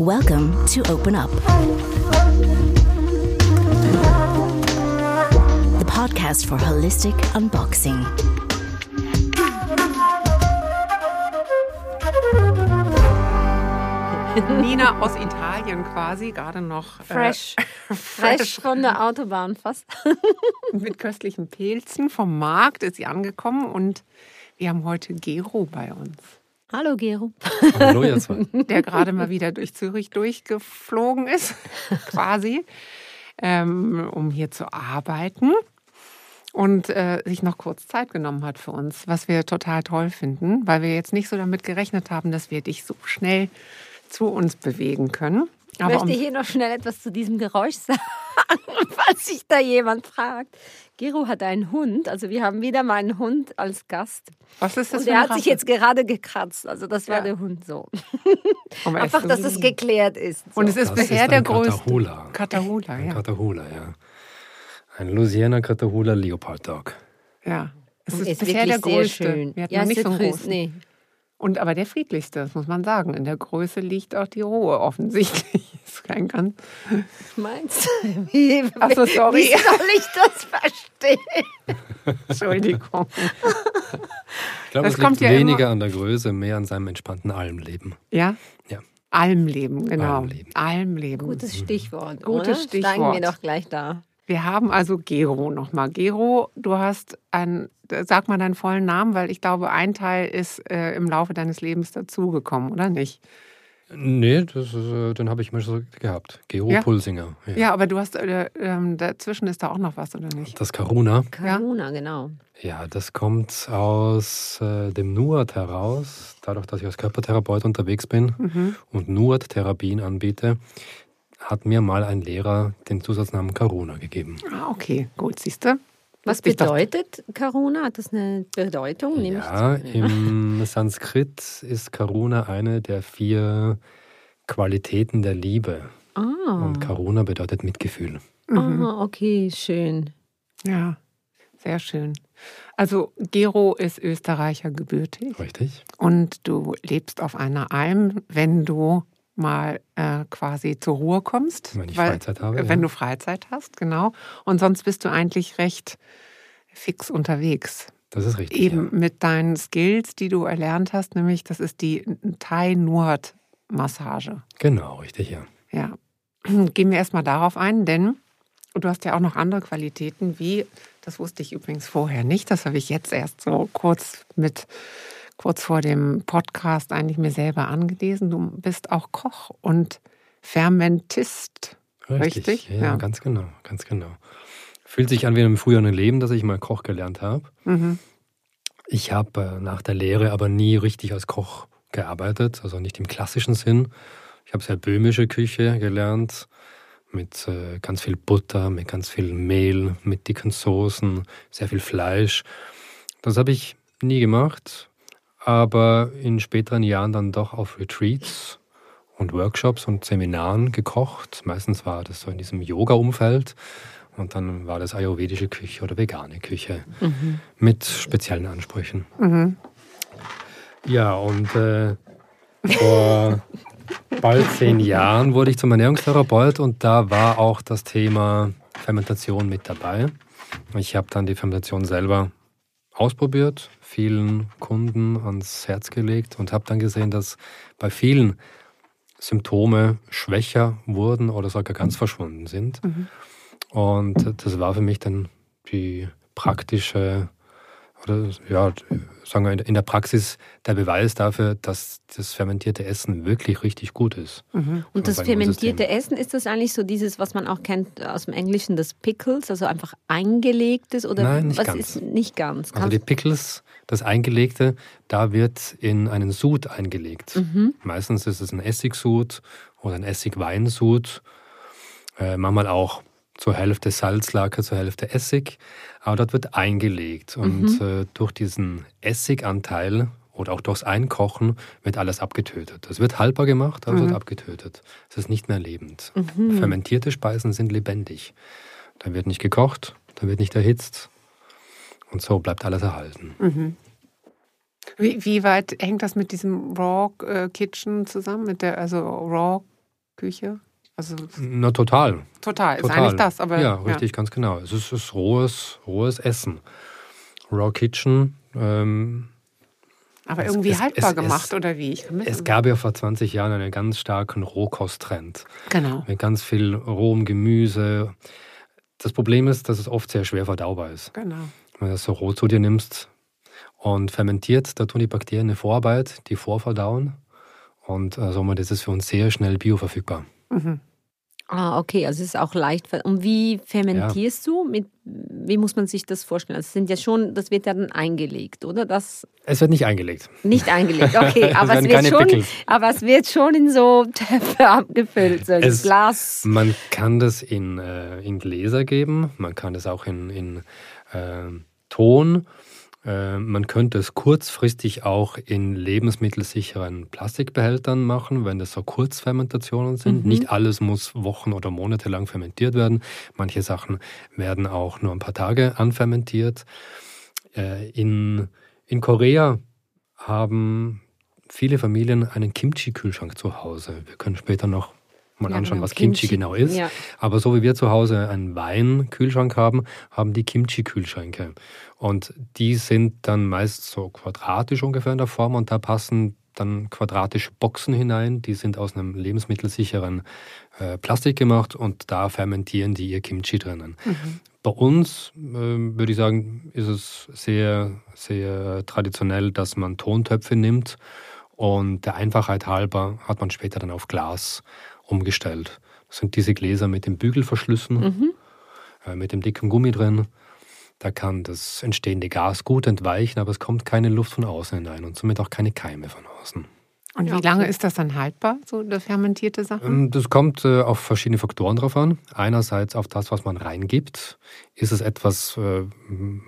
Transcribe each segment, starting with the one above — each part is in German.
Welcome to Open Up, the podcast for holistic unboxing. Nina aus Italien quasi, gerade noch äh, Fresh. Fresh von der Autobahn fast. mit köstlichen Pilzen vom Markt ist sie angekommen und wir haben heute Gero bei uns, Hallo Gero. Hallo, ihr zwei. der gerade mal wieder durch Zürich durchgeflogen ist, quasi, ähm, um hier zu arbeiten und äh, sich noch kurz Zeit genommen hat für uns, was wir total toll finden, weil wir jetzt nicht so damit gerechnet haben, dass wir dich so schnell zu uns bewegen können. Ich Aber möchte um, hier noch schnell etwas zu diesem Geräusch sagen, falls sich da jemand fragt. Gero hat einen Hund, also wir haben wieder meinen Hund als Gast. was ist das Und für eine hat sich jetzt gerade gekratzt, also das war Ja. der Hund so. Er Einfach, dass es geklärt ist. So. Und es ist Das bisher ist der ein größte. Catahoula. Catahoula, Ein ja. Catahoula, ja. Ein Louisiana Catahoula Leopard Dog. ja. Es ist, ist bisher wirklich der sehr größte. schön. Wir hatten ja, noch nicht so einen der großen. größte. Nee. Und aber der friedlichste, das muss man sagen. In der Größe liegt auch die Ruhe offensichtlich. Ist kein ganz. Meinst du? Wie, Ach so, sorry. Wie soll ich das verstehen? Entschuldigung. Ich glaube, Das es kommt liegt ja weniger immer- an der Größe, mehr an seinem entspannten Almleben. Ja? Ja. Almleben, genau. Almleben. Almleben. Gutes Stichwort. Gutes oder? Steigen Stichwort. wir doch gleich da. Wir haben also Gero nochmal. Gero, du hast ein, sag mal deinen vollen Namen, weil ich glaube, ein Teil ist äh, im Laufe deines Lebens dazugekommen, oder nicht? Nee, das ist, äh, den habe ich mal so gehabt. Gero Ja? Pulsinger. Ja. Ja, aber du hast, äh, ähm, dazwischen ist da auch noch was, oder nicht? Das Karuna. Karuna, genau. Ja, das kommt aus äh, dem NUAT heraus, dadurch, dass ich als Körpertherapeut unterwegs bin Mhm. und NUAT-Therapien anbiete, hat mir mal ein Lehrer den Zusatznamen Karuna gegeben. Ah, okay, gut, siehst du? Was bedeutet Karuna? Hat das eine Bedeutung? Nehme Ja, im Sanskrit ist Karuna eine der vier Qualitäten der Liebe. Ah, Und Karuna bedeutet Mitgefühl. Mhm. ah, okay, schön. Ja, sehr schön. Also Gero ist Österreicher gebürtig Richtig? und du lebst auf einer Alm, wenn du mal äh, quasi zur Ruhe kommst. Wenn ich Freizeit habe, Wenn ja. du Freizeit hast, genau. Und sonst bist du eigentlich recht fix unterwegs. Das ist richtig. Eben Ja. mit deinen Skills, die du erlernt hast, nämlich das ist die Thai-Nord-Massage. Genau, richtig, ja. Ja, gehen wir erstmal darauf ein, denn du hast ja auch noch andere Qualitäten, wie, das wusste ich übrigens vorher nicht, das habe ich jetzt erst so kurz mit, kurz vor dem Podcast eigentlich mir selber angelesen. Du bist auch Koch und Fermentist. Richtig? Ja, Ja. ganz genau, ganz genau. Fühlt sich an wie in einem früheren Leben, dass ich mal Koch gelernt habe. Mhm. Ich habe äh, nach der Lehre aber nie richtig als Koch gearbeitet, also nicht im klassischen Sinn. Ich habe sehr böhmische Küche gelernt, mit äh, ganz viel Butter, mit ganz viel Mehl, mit dicken Soßen, sehr viel Fleisch. Das habe ich nie gemacht, aber in späteren Jahren dann doch auf Retreats und Workshops und Seminaren gekocht. Meistens war das so in diesem Yoga-Umfeld und dann war das ayurvedische Küche oder vegane Küche mit speziellen Ansprüchen. Mhm. Ja, und äh, vor bald zehn Jahren wurde ich zum Ernährungstherapeut und da war auch das Thema Fermentation mit dabei. Ich habe dann die Fermentation selber ausprobiert, vielen Kunden ans Herz gelegt und habe dann gesehen, dass bei vielen Symptome schwächer wurden oder sogar ganz verschwunden sind. Und das war für mich dann die praktische, oder ja, sagen wir in der Praxis der Beweis dafür, dass das fermentierte Essen wirklich richtig gut ist. Mhm. Und das fermentierte. Essen, ist das eigentlich so dieses, was man auch kennt aus dem Englischen, das Pickles, also einfach eingelegtes oder Nein, nicht was ganz. ist nicht ganz? Also die Pickles, das Eingelegte, da wird in einen Sud eingelegt. Mhm. Meistens ist es ein Essigsud oder ein Essigweinsud. Äh, manchmal auch zur Hälfte Salzlake, zur Hälfte Essig. Aber dort wird eingelegt. Und äh, durch diesen Essiganteil oder auch durchs Einkochen wird alles abgetötet. Es wird haltbar gemacht, aber es wird abgetötet. Es ist nicht mehr lebend. Fermentierte Speisen sind lebendig. Da wird nicht gekocht, da wird nicht erhitzt. Und so bleibt alles erhalten. Wie, wie weit hängt das mit diesem Raw äh, Kitchen zusammen? Mit der, also Raw Küche? Also Na, total. total, ist total. eigentlich das, aber ja, richtig, ganz genau. Es ist, ist rohes, rohes Essen. Raw Kitchen. Ähm, Aber Es- irgendwie es- haltbar es- gemacht oder wie? Es gab ja vor 20 Jahren einen ganz starken Rohkosttrend. genau. Mit ganz viel rohem Gemüse. Das Problem ist, dass es oft sehr schwer verdaubar ist. Genau. Wenn du das so roh zu dir nimmst und fermentiert, da tun die Bakterien eine Vorarbeit, die vorverdauen. Und äh, somit ist es für uns sehr schnell bioverfügbar. Mhm. Ah, okay, also es ist auch leicht. Und wie fermentierst du? Mit, wie muss man sich das vorstellen? Also es sind ja schon, das wird ja dann eingelegt, oder? Das Es wird nicht eingelegt. nicht eingelegt, okay, aber es wird schon, Pickles. aber es wird schon in so Töpfe abgefüllt, so ein Es- Glas. Man kann das in, äh, in Gläser geben, man kann das auch in, in äh, Ton. Äh, man könnte es kurzfristig auch in lebensmittelsicheren Plastikbehältern machen, wenn das so Kurzfermentationen sind. Nicht alles muss Wochen oder Monate lang fermentiert werden. Manche Sachen werden auch nur ein paar Tage anfermentiert. Äh, in, in Korea haben viele Familien einen Kimchi-Kühlschrank zu Hause. Wir können später noch mal Ja, anschauen, genau, was Kimchi, Kimchi, genau ist. ja. Aber so wie wir zu Hause einen Weinkühlschrank haben, haben die Kimchi-Kühlschränke. Und die sind dann meist so quadratisch ungefähr in der Form und da passen dann quadratische Boxen hinein. Die sind aus einem lebensmittelsicheren äh, Plastik gemacht und da fermentieren die ihr Kimchi drinnen. Bei uns ähm, würde ich sagen, ist es sehr, sehr traditionell, dass man Tontöpfe nimmt und der Einfachheit halber hat man später dann auf Glas umgestellt. Das sind diese Gläser mit den Bügelverschlüssen, äh, mit dem dicken Gummi drin. Da kann das entstehende Gas gut entweichen, aber es kommt keine Luft von außen hinein und somit auch keine Keime von außen. Und Ja, wie lange ist das dann haltbar, so das fermentierte Sachen? Ähm, Das kommt äh, auf verschiedene Faktoren drauf an. Einerseits auf das, was man reingibt. Ist es etwas, äh,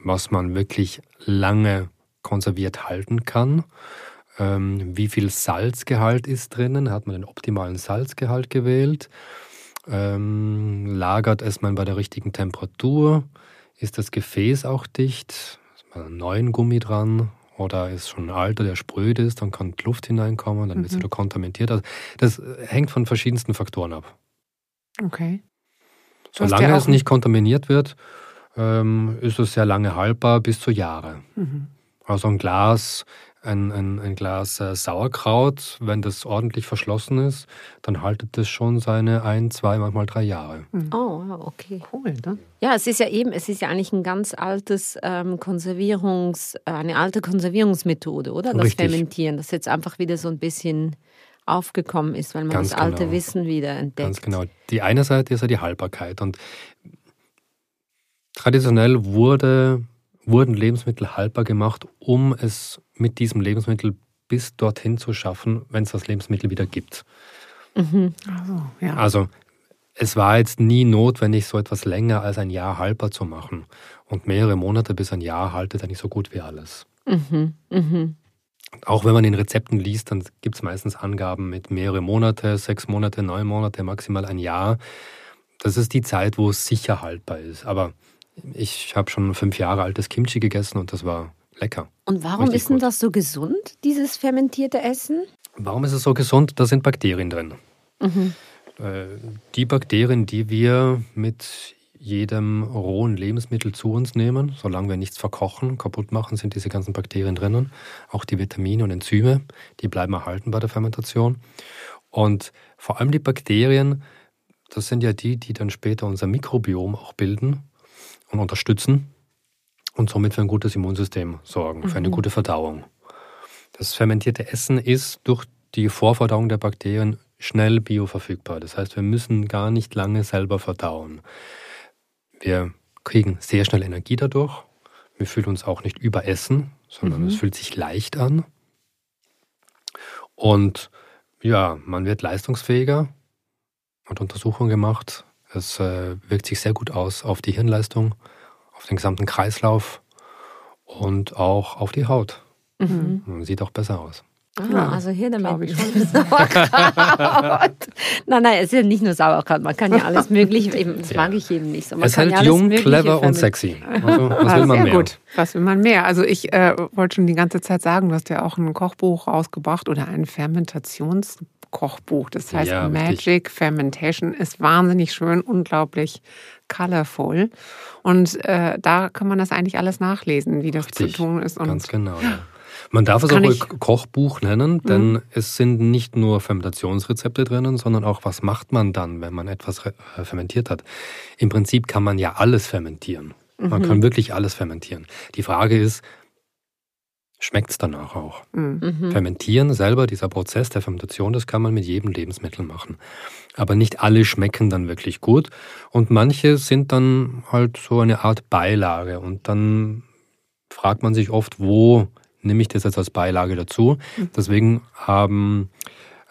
was man wirklich lange konserviert halten kann? Ähm, Wie viel Salzgehalt ist drinnen? Hat man den optimalen Salzgehalt gewählt? Ähm, Lagert es man bei der richtigen Temperatur? Ist das Gefäß auch dicht? Ist mal einen neuen Gummi dran? Oder ist schon ein alter, der spröd ist, dann kann Luft hineinkommen, dann wird es wieder kontaminiert. Also das äh, hängt von verschiedensten Faktoren ab. Okay. Solange es nicht kontaminiert wird, ähm, ist es sehr lange haltbar, bis zu Jahre. Mhm. Also ein Glas, ein, ein, ein Glas äh, Sauerkraut, wenn das ordentlich verschlossen ist, dann haltet es schon seine ein, zwei, manchmal drei Jahre. Oh, wow, okay. Cool, ne? Ja, es ist ja eben, es ist ja eigentlich ein ganz altes ähm, Konservierungs, äh, eine alte Konservierungsmethode, oder? Das Richtig. Fermentieren, das jetzt einfach wieder so ein bisschen aufgekommen ist, weil man Ganz das alte genau. Wissen wieder entdeckt. Ganz genau. Die eine Seite ist ja die Haltbarkeit. Und traditionell wurde, wurden Lebensmittel haltbar gemacht, um es mit diesem Lebensmittel bis dorthin zu schaffen, wenn es das Lebensmittel wieder gibt. Mhm. Also, ja. Also es war jetzt nie notwendig, so etwas länger als ein Jahr haltbar zu machen. Und mehrere Monate bis ein Jahr haltet eigentlich so gut wie alles. Mhm. Mhm. Auch wenn man in Rezepten liest, dann gibt es meistens Angaben mit mehrere Monate, sechs Monate, neun Monate, maximal ein Jahr. Das ist die Zeit, wo es sicher haltbar ist. Aber ich habe schon fünf Jahre altes Kimchi gegessen und das war lecker. Und warum Richtig ist denn gut. das so gesund, dieses fermentierte Essen? Warum ist es so gesund? Da sind Bakterien drin. Mhm. Äh, Die Bakterien, die wir mit jedem rohen Lebensmittel zu uns nehmen, solange wir nichts verkochen, kaputt machen, sind diese ganzen Bakterien drinnen. Auch die Vitamine und Enzyme, die bleiben erhalten bei der Fermentation. Und vor allem die Bakterien, das sind ja die, die dann später unser Mikrobiom auch bilden und unterstützen und somit für ein gutes Immunsystem sorgen, für eine gute Verdauung. Das fermentierte Essen ist durch die Vorverdauung der Bakterien schnell bioverfügbar. Das heißt, wir müssen gar nicht lange selber verdauen. Wir kriegen sehr schnell Energie dadurch. Wir fühlen uns auch nicht überessen, sondern es fühlt sich leicht an. Und ja, man wird leistungsfähiger. Hat Untersuchungen gemacht. Es äh, wirkt sich sehr gut aus auf die Hirnleistung, auf den gesamten Kreislauf und auch auf die Haut. Mhm. Man sieht auch besser aus. Ah, Ja, also hier damit glaub ich Sauerkraut. nein, nein, es ist ja nicht nur Sauerkraut, man kann ja alles Mögliche, eben, das Ja. mag ich eben nicht so. Man es kann hält ja jung, Mögliche clever und sexy. Also, was Ah, will man sehr mehr? gut. Was will man mehr? Also ich äh, wollte schon die ganze Zeit sagen, du hast ja auch ein Kochbuch rausgebracht oder ein Kochbuch. Das heißt Ja, Magic richtig. Fermentation ist wahnsinnig schön, unglaublich colorful. Und äh, da kann man das eigentlich alles nachlesen, wie das Richtig, zu tun ist. Und Ganz genau, ja. Man darf es auch ich- Mhm. Kochbuch nennen, denn es sind nicht nur Fermentationsrezepte drinnen, sondern auch, was macht man dann, wenn man etwas äh, fermentiert hat. Im Prinzip kann man ja alles fermentieren. Man Mhm. kann wirklich alles fermentieren. Die Frage ist, schmeckt es danach auch? Mhm. Fermentieren selber, dieser Prozess der Fermentation, das kann man mit jedem Lebensmittel machen. Aber nicht alle schmecken dann wirklich gut und manche sind dann halt so eine Art Beilage und dann fragt man sich oft, wo nehme ich das jetzt als Beilage dazu? Deswegen haben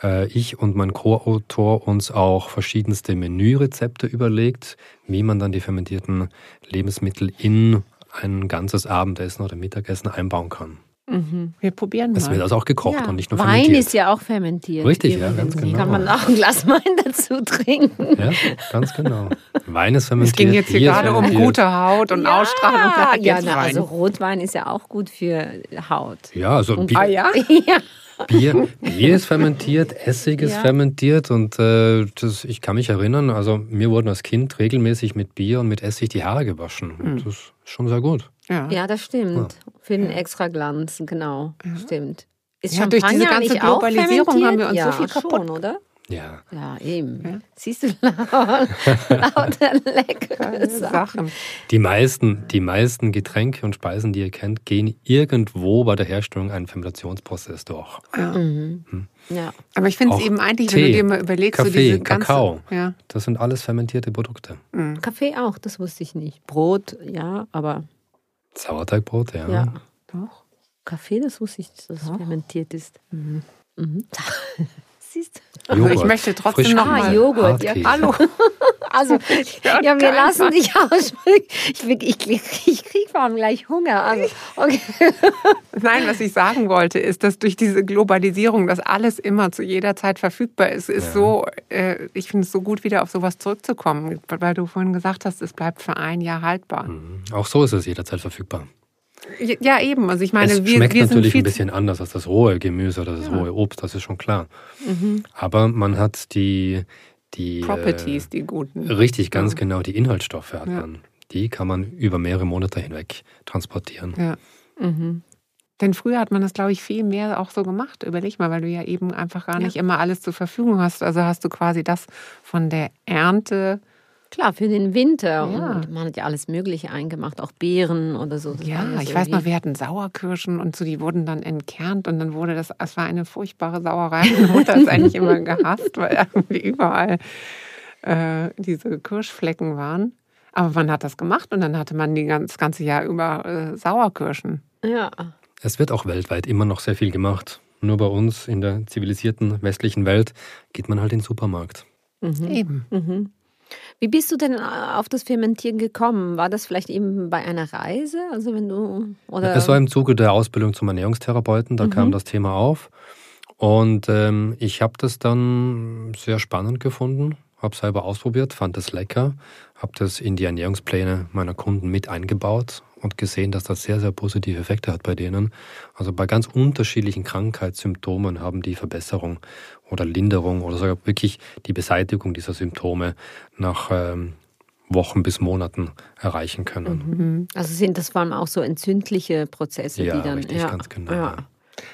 äh, ich und mein Co-Autor uns auch verschiedenste Menürezepte überlegt, wie man dann die fermentierten Lebensmittel in ein ganzes Abendessen oder Mittagessen einbauen kann. Wir probieren Es wird mal. also auch gekocht Ja. und nicht nur Wein fermentiert. ist ja auch fermentiert. Richtig, ja, ganz genau. Kann man auch ein Glas Wein dazu trinken. Ja, ganz genau. Wein ist Es fermentiert. ging jetzt hier ist gerade um gute Haut und Ausstrahlung. und da ja, na, Wein. also Rotwein ist ja auch gut für Haut. Ja, also Bier, ah ja? ja. Bier, Bier ist fermentiert, Essig ist Ja. fermentiert und äh, das, ich kann mich erinnern, also mir wurden als Kind regelmäßig mit Bier und mit Essig die Haare gewaschen. Hm. Und Das ist schon sehr gut. Ja. ja, das stimmt. Für den extra Glanz, genau. Stimmt. Ist Ja, durch diese ganze Globalisierung haben wir uns so ja, viel kaputt schon, oder? Ja. Ja, eben. Ja. Siehst du, laut, lauter leckere Sachen. Die meisten, die meisten Getränke und Speisen, die ihr kennt, gehen irgendwo bei der Herstellung einen Fermentationsprozess durch. Ja. Mhm. Ja. Aber ich finde es eben eigentlich, wenn du Tee, dir mal überlegst, so Kaffee, diese ganze, Kakao. Ja, Das sind alles fermentierte Produkte. Kaffee auch, das wusste ich nicht. Brot, ja, aber Sauerteigbrot, ja. ja. doch. Kaffee, das wusste ich dass es fermentiert ist. Mhm. Siehst du? Also ich Joghurt, möchte trotzdem noch Ah, mal. Joghurt, ja. Hallo. Also, ja, wir keinen lassen Fall. dich aussprechen. Ich, ich, ich krieg vor allem gleich Hunger. Also, okay. Nein, was ich sagen wollte, ist, dass durch diese Globalisierung, dass alles immer zu jeder Zeit verfügbar ist, ist Ja. so, äh, ich finde es so gut, wieder auf sowas zurückzukommen, weil du vorhin gesagt hast, es bleibt für ein Jahr haltbar. Mhm. Auch so ist es jederzeit verfügbar. Ja, eben. Also ich meine, es wir, schmeckt wir natürlich ein bisschen anders als das rohe Gemüse oder das rohe Obst, das ist schon klar. Mhm. Aber man hat die, die Properties, die guten. Äh, richtig, ganz genau, die Inhaltsstoffe hat Ja. man. Die kann man über mehrere Monate hinweg transportieren. Ja. Mhm. Denn früher hat man das, glaube ich, viel mehr auch so gemacht. Überleg mal, weil du ja eben einfach gar nicht immer alles zur Verfügung hast. Also hast du quasi das von der Ernte. Klar, für den Winter. Ja. Und man hat ja alles Mögliche eingemacht, auch Beeren oder so. Das Ja, ich weiß noch, wir hatten Sauerkirschen und so, die wurden dann entkernt und dann wurde das, es war eine furchtbare Sauerei. Meine Mutter hat es eigentlich immer gehasst, weil irgendwie überall äh, diese Kirschflecken waren. Aber man hat das gemacht und dann hatte man die ganz, das ganze Jahr über äh, Sauerkirschen. Ja. Es wird auch weltweit immer noch sehr viel gemacht. Nur bei uns in der zivilisierten westlichen Welt geht man halt in den Supermarkt. Eben. Mhm. Wie bist du denn äh, auf das Fermentieren gekommen? War das vielleicht eben bei einer Reise? Also wenn du oder Es war im Zuge der Ausbildung zum Ernährungstherapeuten, da kam das Thema auf. Und ähm, ich habe das dann sehr spannend gefunden, habe selber ausprobiert, fand es lecker, habe das in die Ernährungspläne meiner Kunden mit eingebaut und gesehen, dass das sehr, sehr positive Effekte hat bei denen. Also bei ganz unterschiedlichen Krankheitssymptomen haben die Verbesserung oder Linderung oder sogar wirklich die Beseitigung dieser Symptome nach ähm, Wochen bis Monaten erreichen können. also sind das vor allem auch so entzündliche Prozesse, Ja, die dann richtig, ganz genau, ja.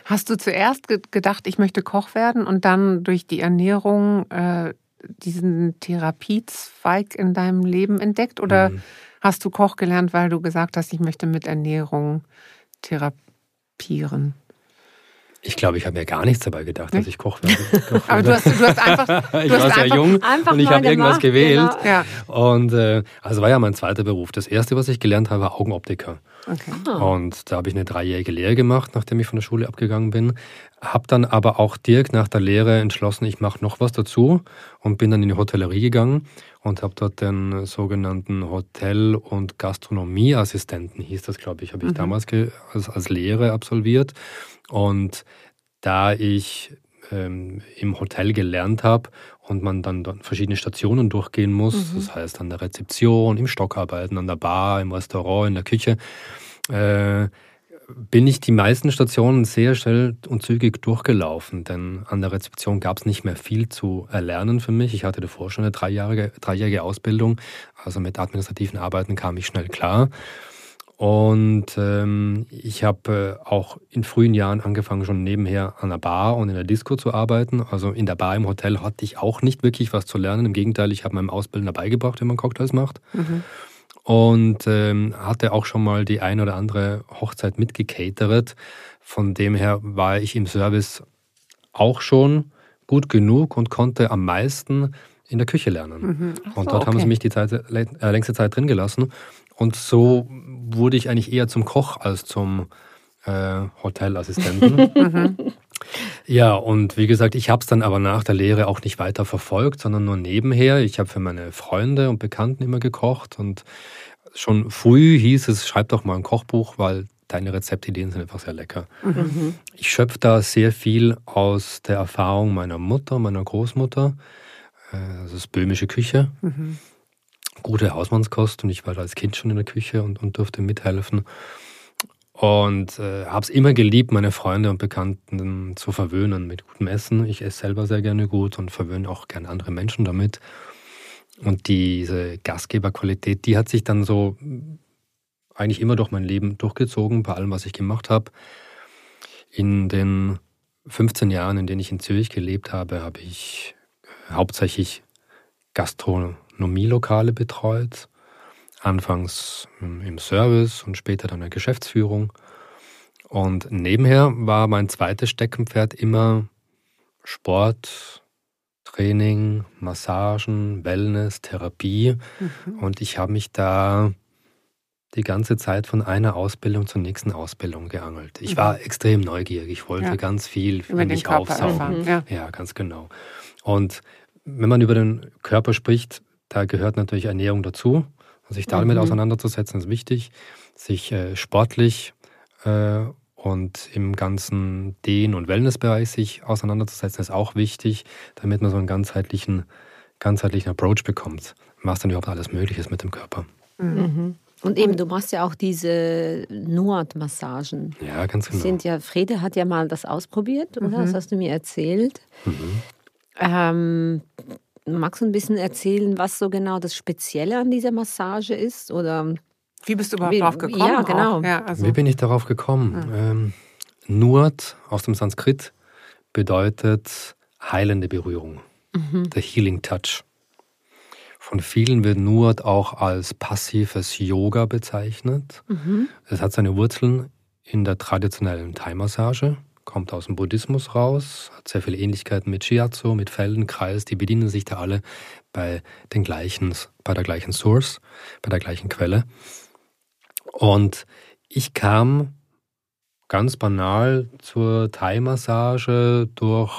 Hast du zuerst ge gedacht, ich möchte Koch werden und dann durch die Ernährung äh, diesen Therapiezweig in deinem Leben entdeckt? Oder Mhm. Hast du Koch gelernt, weil du gesagt hast, ich möchte mit Ernährung therapieren? Ich glaube, ich habe mir gar nichts dabei gedacht, dass ich Koch werde. Koch Aber du hast, du hast einfach. Du ich hast war sehr jung und ich habe irgendwas gemacht, gewählt. genau. Ja, Und äh, also war ja mein zweiter Beruf. Das erste, was ich gelernt habe, war Augenoptiker. okay. Und da habe ich eine dreijährige Lehre gemacht, nachdem ich von der Schule abgegangen bin. Habe dann aber auch direkt nach der Lehre entschlossen, ich mache noch was dazu und bin dann in die Hotellerie gegangen und habe dort den sogenannten Hotel- und Gastronomieassistenten, hieß das, glaube ich, habe ich damals ge- als, als Lehre absolviert. Und da ich ähm, im Hotel gelernt habe und man dann verschiedene Stationen durchgehen muss, das heißt an der Rezeption, im Stockarbeiten, an der Bar, im Restaurant, in der Küche, äh, bin ich die meisten Stationen sehr schnell und zügig durchgelaufen, denn an der Rezeption gab es nicht mehr viel zu erlernen für mich. Ich hatte davor schon eine dreijährige, dreijährige Ausbildung, also mit administrativen Arbeiten kam ich schnell klar. Und ähm, ich habe äh, auch in frühen Jahren angefangen, schon nebenher an der Bar und in der Disco zu arbeiten. Also in der Bar im Hotel hatte ich auch nicht wirklich was zu lernen. Im Gegenteil, ich habe meinem Ausbildner beigebracht, wie man Cocktails macht. Mhm und ähm, hatte auch schon mal die ein oder andere Hochzeit mitgecatert. Von dem her war ich im Service auch schon gut genug und konnte am meisten in der Küche lernen. Mhm. So, und dort okay. haben sie mich die Zeit, äh, längste Zeit drin gelassen. Und so wurde ich eigentlich eher zum Koch als zum äh, Hotelassistenten. Ja, und wie gesagt, ich habe es dann aber nach der Lehre auch nicht weiter verfolgt, sondern nur nebenher. Ich habe für meine Freunde und Bekannten immer gekocht und schon früh hieß es, schreib doch mal ein Kochbuch, weil deine Rezeptideen sind einfach sehr lecker. Mhm. Ich schöpfe da sehr viel aus der Erfahrung meiner Mutter, meiner Großmutter. Äh, das ist böhmische Küche. Mhm. Gute Hausmannskost und ich war da als Kind schon in der Küche und, und durfte mithelfen. Und äh, habe es immer geliebt, meine Freunde und Bekannten zu verwöhnen mit gutem Essen. Ich esse selber sehr gerne gut und verwöhne auch gerne andere Menschen damit. Und diese Gastgeberqualität, die hat sich dann so eigentlich immer durch mein Leben durchgezogen, bei allem, was ich gemacht habe. In den 15 Jahren, in denen ich in Zürich gelebt habe, habe ich hauptsächlich Gastronomielokale betreut Anfangs im Service und später dann in der Geschäftsführung. Und nebenher war mein zweites Steckenpferd immer Sport, Training, Massagen, Wellness, Therapie. Mhm. Und ich habe mich da die ganze Zeit von einer Ausbildung zur nächsten Ausbildung geangelt. Ich mhm. war extrem neugierig. Ich wollte ja. ganz viel für mich aufsaugen. Ja. ja, ganz genau. Und wenn man über den Körper spricht, da gehört natürlich Ernährung dazu. Sich damit mhm. auseinanderzusetzen ist wichtig, sich äh, sportlich äh, und im ganzen Dehn- und Wellnessbereich sich auseinanderzusetzen ist auch wichtig, damit man so einen ganzheitlichen, ganzheitlichen Approach bekommt, was dann überhaupt alles möglich ist mit dem Körper. Mhm. mhm. Und eben, du machst ja auch diese Nuat-Massagen. Ja, ganz genau. Sind ja, Frede hat ja mal das ausprobiert, oder? Mhm. Das hast du mir erzählt. Mhm. Ähm, Magst du ein bisschen erzählen, was so genau das Spezielle an dieser Massage ist? Oder wie bist du überhaupt wie, darauf gekommen? Ja, genau. Ja, also. Wie bin ich darauf gekommen? Mhm. Ähm, Nuat aus dem Sanskrit bedeutet heilende Berührung, mhm. der Healing Touch. Von vielen wird Nuat auch als passives Yoga bezeichnet. Mhm. Es hat seine Wurzeln in der traditionellen Thai-Massage kommt aus dem Buddhismus raus, hat sehr viele Ähnlichkeiten mit Shiatsu, mit Feldenkreis. Die bedienen sich da alle bei, den gleichen, bei der gleichen Source, bei der gleichen Quelle. Und ich kam ganz banal zur Thai-Massage durch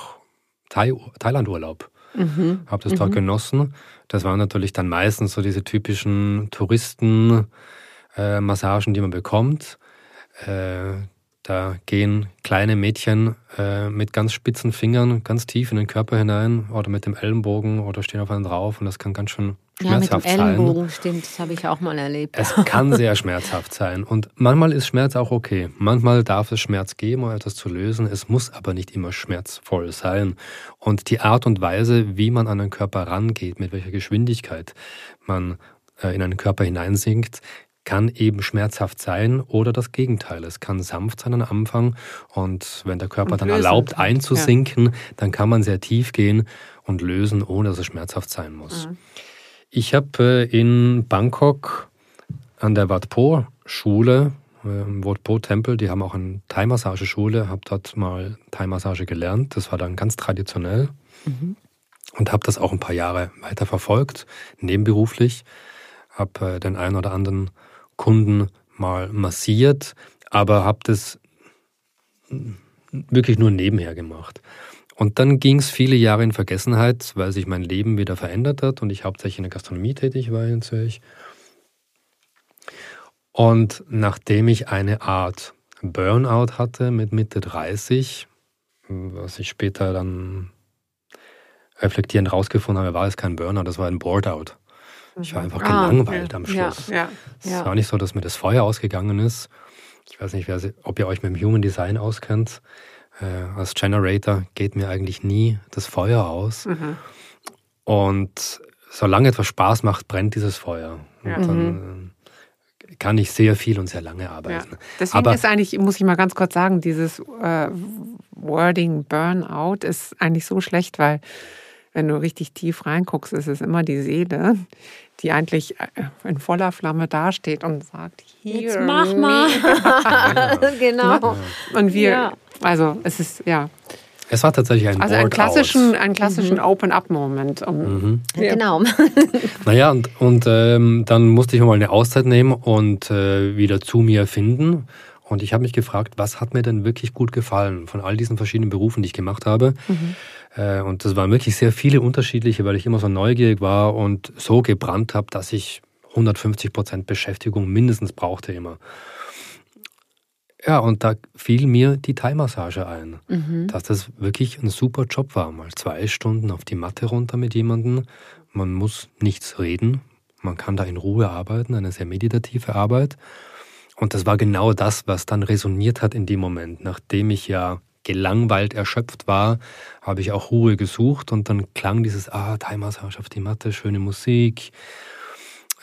Thai Thailand-Urlaub. Mhm. Habe das mhm. dort genossen. Das waren natürlich dann meistens so diese typischen Touristen-Massagen, äh, die man bekommt. Äh, da gehen kleine Mädchen äh, mit ganz spitzen Fingern ganz tief in den Körper hinein oder mit dem Ellenbogen oder stehen auf einen drauf und das kann ganz schön schmerzhaft sein. Ja, mit dem Ellenbogen, sein. stimmt, das habe ich auch mal erlebt. Es kann sehr schmerzhaft sein und manchmal ist Schmerz auch okay. Manchmal darf es Schmerz geben, um etwas zu lösen. Es muss aber nicht immer schmerzvoll sein. Und die Art und Weise, wie man an den Körper rangeht, mit welcher Geschwindigkeit man äh, in einen Körper hineinsinkt, kann eben schmerzhaft sein oder das Gegenteil. Es kann sanft sein am Anfang und wenn der Körper dann erlaubt einzusinken, ja. dann kann man sehr tief gehen und lösen, ohne dass es schmerzhaft sein muss. Mhm. Ich habe äh, in Bangkok an der Wat Po Schule, im Wat Po Tempel, die haben auch eine Thai-Massage-Schule, habe dort mal Thai-Massage gelernt. Das war dann ganz traditionell mhm. und habe das auch ein paar Jahre weiter verfolgt, nebenberuflich. Habe äh, den einen oder anderen Kunden mal massiert, aber habe das wirklich nur nebenher gemacht. Und dann ging es viele Jahre in Vergessenheit, weil sich mein Leben wieder verändert hat und ich hauptsächlich in der Gastronomie tätig war in Zürich. Und nachdem ich eine Art Burnout hatte mit Mitte 30, was ich später dann reflektierend rausgefunden habe, war es kein Burnout, das war ein Boardout. Ich war einfach ah, gelangweilt ja, am Schluss. Ja, ja, es war nicht so, dass mir das Feuer ausgegangen ist, ich weiß nicht, ob ihr euch mit dem Human Design auskennt. Äh, als Generator geht mir eigentlich nie das Feuer aus. Mhm. Und solange etwas Spaß macht, brennt dieses Feuer. Ja. Und dann mhm. Äh, kann ich sehr viel und sehr lange arbeiten. Ja. Deswegen Aber, ist eigentlich, muss ich mal ganz kurz sagen, dieses äh, Wording Burnout ist eigentlich so schlecht, weil wenn du richtig tief reinguckst, ist es immer die Seele, die eigentlich äh, in voller Flamme dasteht und sagt, hier, Jetzt mach mal. genau. Und wir, ja. also es ist, ja. Es war tatsächlich ein Also einen klassischen, einen klassischen mhm. Open-up-Moment. Um, mhm. ja. Genau. naja, und, und ähm, dann musste ich mal eine Auszeit nehmen und äh, wieder zu mir finden. Und ich habe mich gefragt, was hat mir denn wirklich gut gefallen von all diesen verschiedenen Berufen, die ich gemacht habe. Mhm. Äh, und das waren wirklich sehr viele unterschiedliche, weil ich immer so neugierig war und so gebrannt habe, dass ich 150 Prozent Beschäftigung mindestens brauchte immer. Ja, und da fiel mir die Thai-Massage ein, mhm. dass das wirklich ein super Job war. Mal zwei Stunden auf die Matte runter mit jemandem. Man muss nichts reden. Man kann da in Ruhe arbeiten, eine sehr meditative Arbeit. Und das war genau das, was dann resoniert hat in dem Moment. Nachdem ich ja gelangweilt erschöpft war, habe ich auch Ruhe gesucht und dann klang dieses, ah, Thai-Massage auf die Matte, schöne Musik,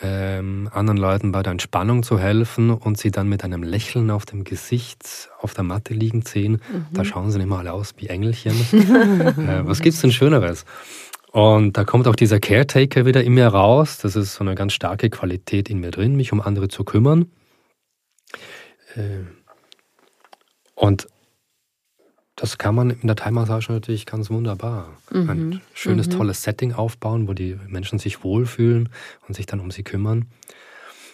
ähm, anderen Leuten bei der Entspannung zu helfen und sie dann mit einem Lächeln auf dem Gesicht auf der Matte liegen sehen. Mhm. Da schauen sie nicht mal alle aus wie Engelchen. äh, was gibt's denn Schöneres? Und da kommt auch dieser Caretaker wieder in mir raus. Das ist so eine ganz starke Qualität in mir drin, mich um andere zu kümmern. Äh, und das kann man in der Thai-Massage natürlich ganz wunderbar. Mhm. Ein schönes, mhm. tolles Setting aufbauen, wo die Menschen sich wohlfühlen und sich dann um sie kümmern.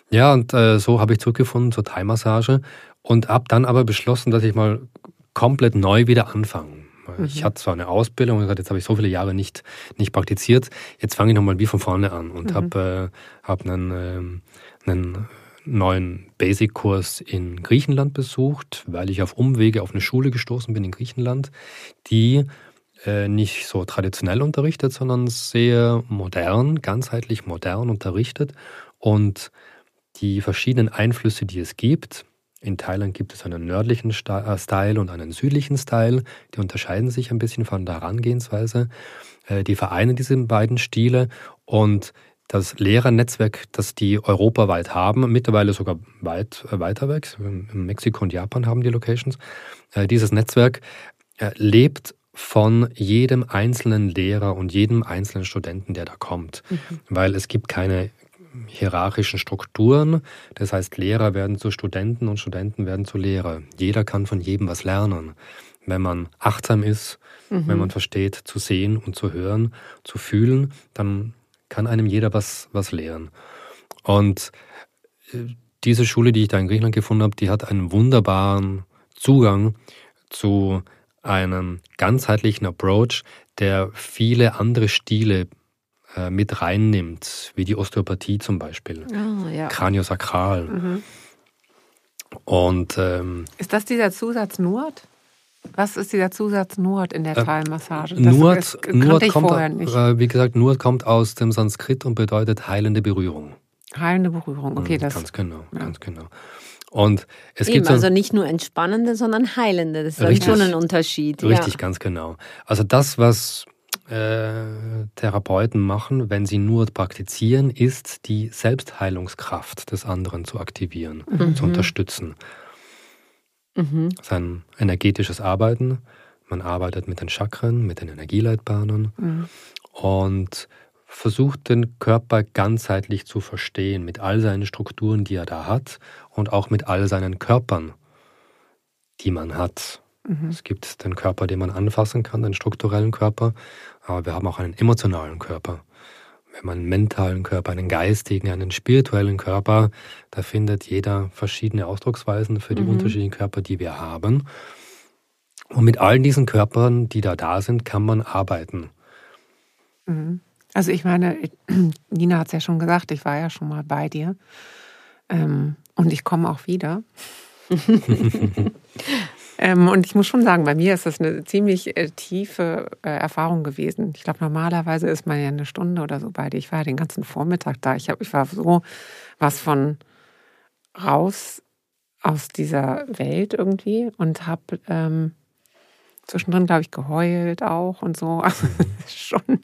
Ja, und äh, so habe ich zurückgefunden zur Thai-Massage und habe dann aber beschlossen, dass ich mal komplett neu wieder anfange. Mhm. Ich hatte zwar eine Ausbildung und gesagt, jetzt habe ich so viele Jahre nicht, nicht praktiziert, jetzt fange ich nochmal wie von vorne an und mhm. habe äh, hab einen, äh, einen neuen Basic-Kurs in Griechenland besucht, weil ich auf Umwege auf eine Schule gestoßen bin in Griechenland, die äh, nicht so traditionell unterrichtet, sondern sehr modern, ganzheitlich modern unterrichtet. Und die verschiedenen Einflüsse, die es gibt, in Thailand gibt es einen nördlichen äh, Style und einen südlichen Style, die unterscheiden sich ein bisschen von der Herangehensweise. Äh, die vereinen diese beiden Stile und das Lehrernetzwerk, das die europaweit haben, mittlerweile sogar weit äh, weiter weg, in Mexiko und Japan haben die Locations, äh, dieses Netzwerk äh, lebt von jedem einzelnen Lehrer und jedem einzelnen Studenten, der da kommt. Mhm. Weil es gibt keine hierarchischen Strukturen. Das heißt, Lehrer werden zu Studenten und Studenten werden zu Lehrer. Jeder kann von jedem was lernen. Wenn man achtsam ist, mhm. wenn man versteht zu sehen und zu hören, zu fühlen, dann kann einem jeder was, was lehren. Und äh, diese Schule, die ich da in Griechenland gefunden habe, die hat einen wunderbaren Zugang zu einem ganzheitlichen Approach, der viele andere Stile äh, mit reinnimmt, wie die Osteopathie zum Beispiel, oh, ja. Kraniosakral. Mhm. Und ähm, ist das dieser Zusatz Nord? Was ist dieser Zusatz Nurt in der äh, Thai-Massage? Nurt, Nurt kommt, äh, wie gesagt, Nurt kommt aus dem Sanskrit und bedeutet heilende Berührung. Heilende Berührung, okay. Mhm, das, ganz genau, ja. ganz genau. Und es Eben, gibt so, also nicht nur entspannende, sondern heilende. Das ist richtig, schon ein Unterschied. Richtig, ja. ganz genau. Also das, was äh, Therapeuten machen, wenn sie nur praktizieren, ist die Selbstheilungskraft des anderen zu aktivieren, mhm. zu unterstützen. Mhm. Sein energetisches Arbeiten. Man arbeitet mit den Chakren, mit den Energieleitbahnen mhm. und versucht den Körper ganzheitlich zu verstehen, mit all seinen Strukturen, die er da hat und auch mit all seinen Körpern, die man hat. Mhm. Es gibt den Körper, den man anfassen kann, den strukturellen Körper, aber wir haben auch einen emotionalen Körper wenn man einen mentalen Körper, einen geistigen, einen spirituellen Körper, da findet jeder verschiedene Ausdrucksweisen für die mhm. unterschiedlichen Körper, die wir haben. Und mit all diesen Körpern, die da da sind, kann man arbeiten. Mhm. Also ich meine, Nina hat es ja schon gesagt, ich war ja schon mal bei dir. Ähm, und ich komme auch wieder. Ähm, und ich muss schon sagen, bei mir ist das eine ziemlich äh, tiefe äh, Erfahrung gewesen. Ich glaube, normalerweise ist man ja eine Stunde oder so bei dir. Ich war ja den ganzen Vormittag da. Ich, hab, ich war so was von raus aus dieser Welt irgendwie und habe ähm, zwischendrin, glaube ich, geheult auch und so. Also schon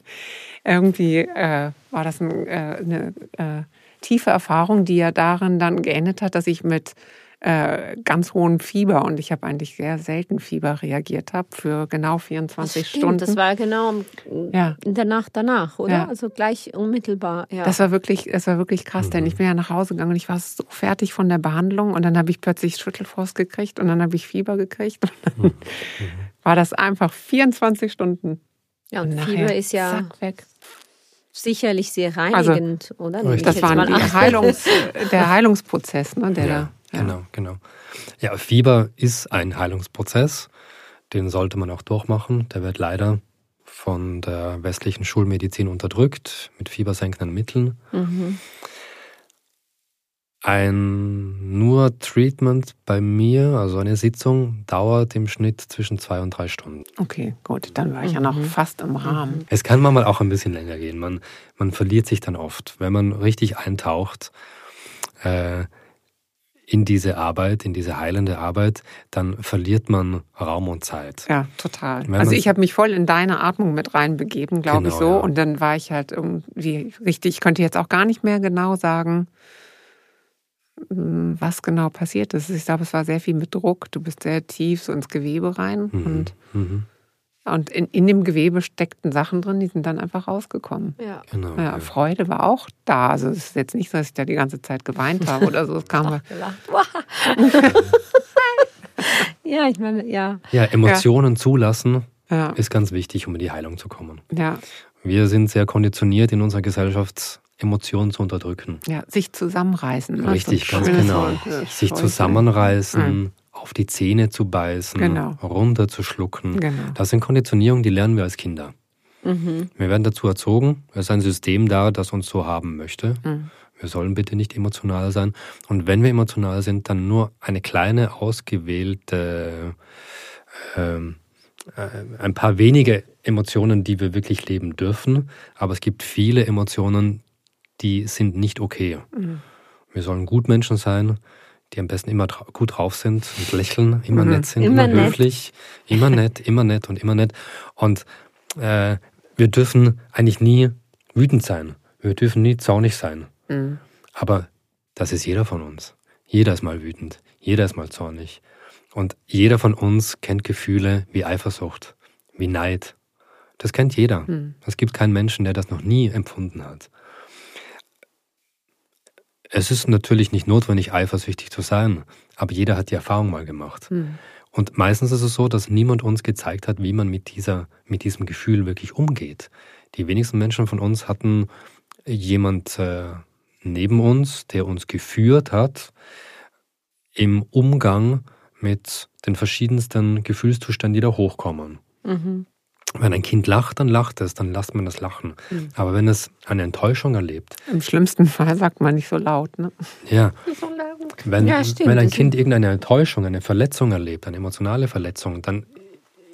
irgendwie äh, war das ein, äh, eine äh, tiefe Erfahrung, die ja darin dann geendet hat, dass ich mit äh, ganz hohem Fieber und ich habe eigentlich sehr selten Fieber reagiert habe für genau 24 das stimmt, Stunden. Das war genau ja. in der Nacht danach, oder? Ja. Also gleich unmittelbar. Ja. Das war wirklich, das war wirklich krass, denn ich bin ja nach Hause gegangen und ich war so fertig von der Behandlung und dann habe ich plötzlich Schüttelfrost gekriegt und dann habe ich Fieber gekriegt und dann war das einfach 24 Stunden. ja, und nachher, Fieber ist ja zack, weg. sicherlich sehr Also, reinigend, oder? Nehme ich Das war die. Heilungs, der Heilungsprozess, ne, der da. Ja. Genau, genau. Ja, Fieber ist ein Heilungsprozess. Den sollte man auch durchmachen. Der wird leider von der westlichen Schulmedizin unterdrückt mit fiebersenkenden Mitteln. Mhm. Ein nur Treatment bei mir, also eine Sitzung, dauert im Schnitt zwischen zwei und drei Stunden. Okay, gut, dann war ich ja noch fast im Rahmen. Es kann manchmal auch ein bisschen länger gehen. Man, man verliert sich dann oft. Wenn man richtig eintaucht äh, in diese Arbeit, in diese heilende Arbeit, dann verliert man Raum und Zeit. Ja, total. Wenn also ich habe mich voll in deine Atmung mit reinbegeben, glaube ich Genau, so. ja. Und dann war ich halt irgendwie richtig, ich könnte jetzt auch gar nicht mehr genau sagen, m, was genau passiert ist. Ich glaube, es war sehr viel mit Druck. Du bist sehr tief so ins Gewebe rein. Mhm. Und, Mhm. Und in, in dem Gewebe steckten Sachen drin, die sind dann einfach rausgekommen. Ja. Genau. Ja, ja. Freude war auch da. Also es ist jetzt nicht so, dass ich da die ganze Zeit geweint habe oder so. Es kam Gelacht. ja, ich meine, ja. ja, Emotionen zulassen ja, ist ganz wichtig, um in die Heilung zu kommen. ja, Wir sind sehr konditioniert in unserer Gesellschaft, Emotionen zu unterdrücken. ja, sich zusammenreißen. ne? Richtig, ganz genau. Sich zusammenreißen, auf die Zähne zu beißen, Genau. runterzuschlucken. Genau. Das sind Konditionierungen, die lernen wir als Kinder. Mhm. Wir werden dazu erzogen, es ist ein System da, das uns so haben möchte. Mhm. Wir sollen bitte nicht emotional sein. Und wenn wir emotional sind, dann nur eine kleine, ausgewählte, ähm, äh, ein paar wenige Emotionen, die wir wirklich leben dürfen. Aber es gibt viele Emotionen, die sind nicht okay. Mhm. Wir sollen Gutmenschen sein, die am besten immer dra gut drauf sind und lächeln, immer Mhm. nett sind, Immer immer, nett. höflich, immer nett, immer nett und immer nett. Und äh, wir dürfen eigentlich nie wütend sein. Wir dürfen nie zornig sein. Mhm. Aber das ist jeder von uns. Jeder ist mal wütend, jeder ist mal zornig. Und jeder von uns kennt Gefühle wie Eifersucht, wie Neid. Das kennt jeder. Mhm. Es gibt keinen Menschen, der das noch nie empfunden hat. Es ist natürlich nicht notwendig, eifersüchtig zu sein, aber jeder hat die Erfahrung mal gemacht. Mhm. Und meistens ist es so, dass niemand uns gezeigt hat, wie man mit, dieser, mit diesem Gefühl wirklich umgeht. Die wenigsten Menschen von uns hatten jemand äh, neben uns, der uns geführt hat im Umgang mit den verschiedensten Gefühlszuständen, die da hochkommen. Mhm. Wenn ein Kind lacht, dann lacht es, dann lasst man das lachen. Mhm. Aber wenn es eine Enttäuschung erlebt, Im schlimmsten Fall sagt man nicht so laut. Ne? ja, wenn, Ja, stimmt, wenn ein Kind irgendeine Enttäuschung, eine Verletzung erlebt, eine emotionale Verletzung, dann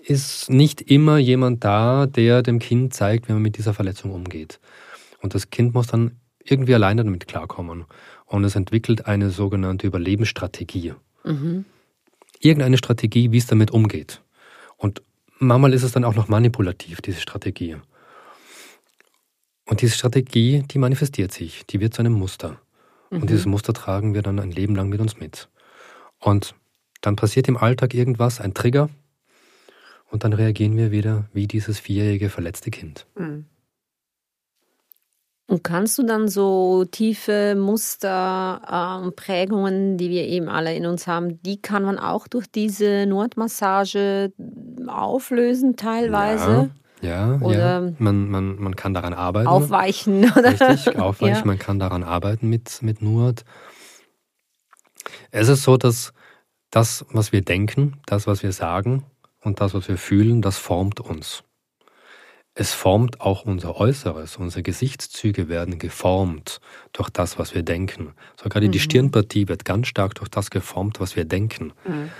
ist nicht immer jemand da, der dem Kind zeigt, wie man mit dieser Verletzung umgeht. Und das Kind muss dann irgendwie alleine damit klarkommen. Und es entwickelt eine sogenannte Überlebensstrategie. Mhm. Irgendeine Strategie, wie es damit umgeht. Und manchmal ist es dann auch noch manipulativ, diese Strategie. Und diese Strategie, die manifestiert sich, die wird zu einem Muster. Und dieses Muster tragen wir dann ein Leben lang mit uns mit. Und dann passiert im Alltag irgendwas, ein Trigger, und dann reagieren wir wieder wie dieses vierjährige verletzte Kind. Mhm. Und kannst du dann so tiefe Muster, ähm, Prägungen, die wir eben alle in uns haben, die kann man auch durch diese Nordmassage auflösen teilweise? Ja, ja, Oder- ja. Man, man, man kann daran arbeiten. Aufweichen, oder? Richtig, aufweichen. Ja. Man kann daran arbeiten mit, mit Nuat. Es ist so, dass das, was wir denken, das, was wir sagen und das, was wir fühlen, das formt uns. Es formt auch unser Äußeres. Unsere Gesichtszüge werden geformt durch das, was wir denken. So gerade die Stirnpartie wird ganz stark durch das geformt, was wir denken. Mhm.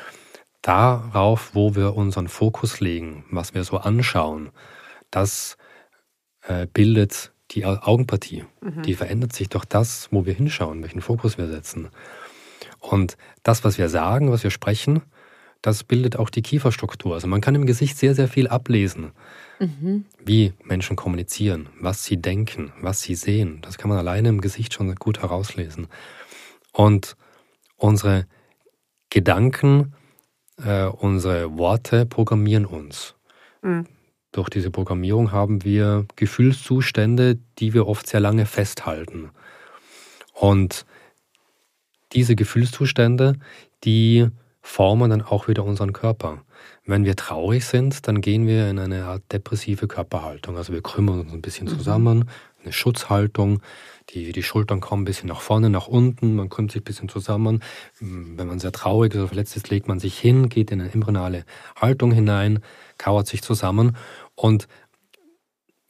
Darauf, wo wir unseren Fokus legen, was wir so anschauen, das äh, bildet die Au- Augenpartie. Die verändert sich durch das, wo wir hinschauen, welchen Fokus wir setzen. Und das, was wir sagen, was wir sprechen, das bildet auch die Kieferstruktur. Also man kann im Gesicht sehr, sehr viel ablesen, mhm. wie Menschen kommunizieren, was sie denken, was sie sehen. Das kann man alleine im Gesicht schon gut herauslesen. Und unsere Gedanken, äh, unsere Worte programmieren uns. Mhm. Durch diese Programmierung haben wir Gefühlszustände, die wir oft sehr lange festhalten. Und diese Gefühlszustände, die formen dann auch wieder unseren Körper. Wenn wir traurig sind, dann gehen wir in eine Art depressive Körperhaltung. Also wir krümmen uns ein bisschen mhm. zusammen, eine Schutzhaltung. Die, die Schultern kommen ein bisschen nach vorne, nach unten, man krümmt sich ein bisschen zusammen. Wenn man sehr traurig oder verletzt ist, legt man sich hin, geht in eine embryonale Haltung hinein, kauert sich zusammen. Und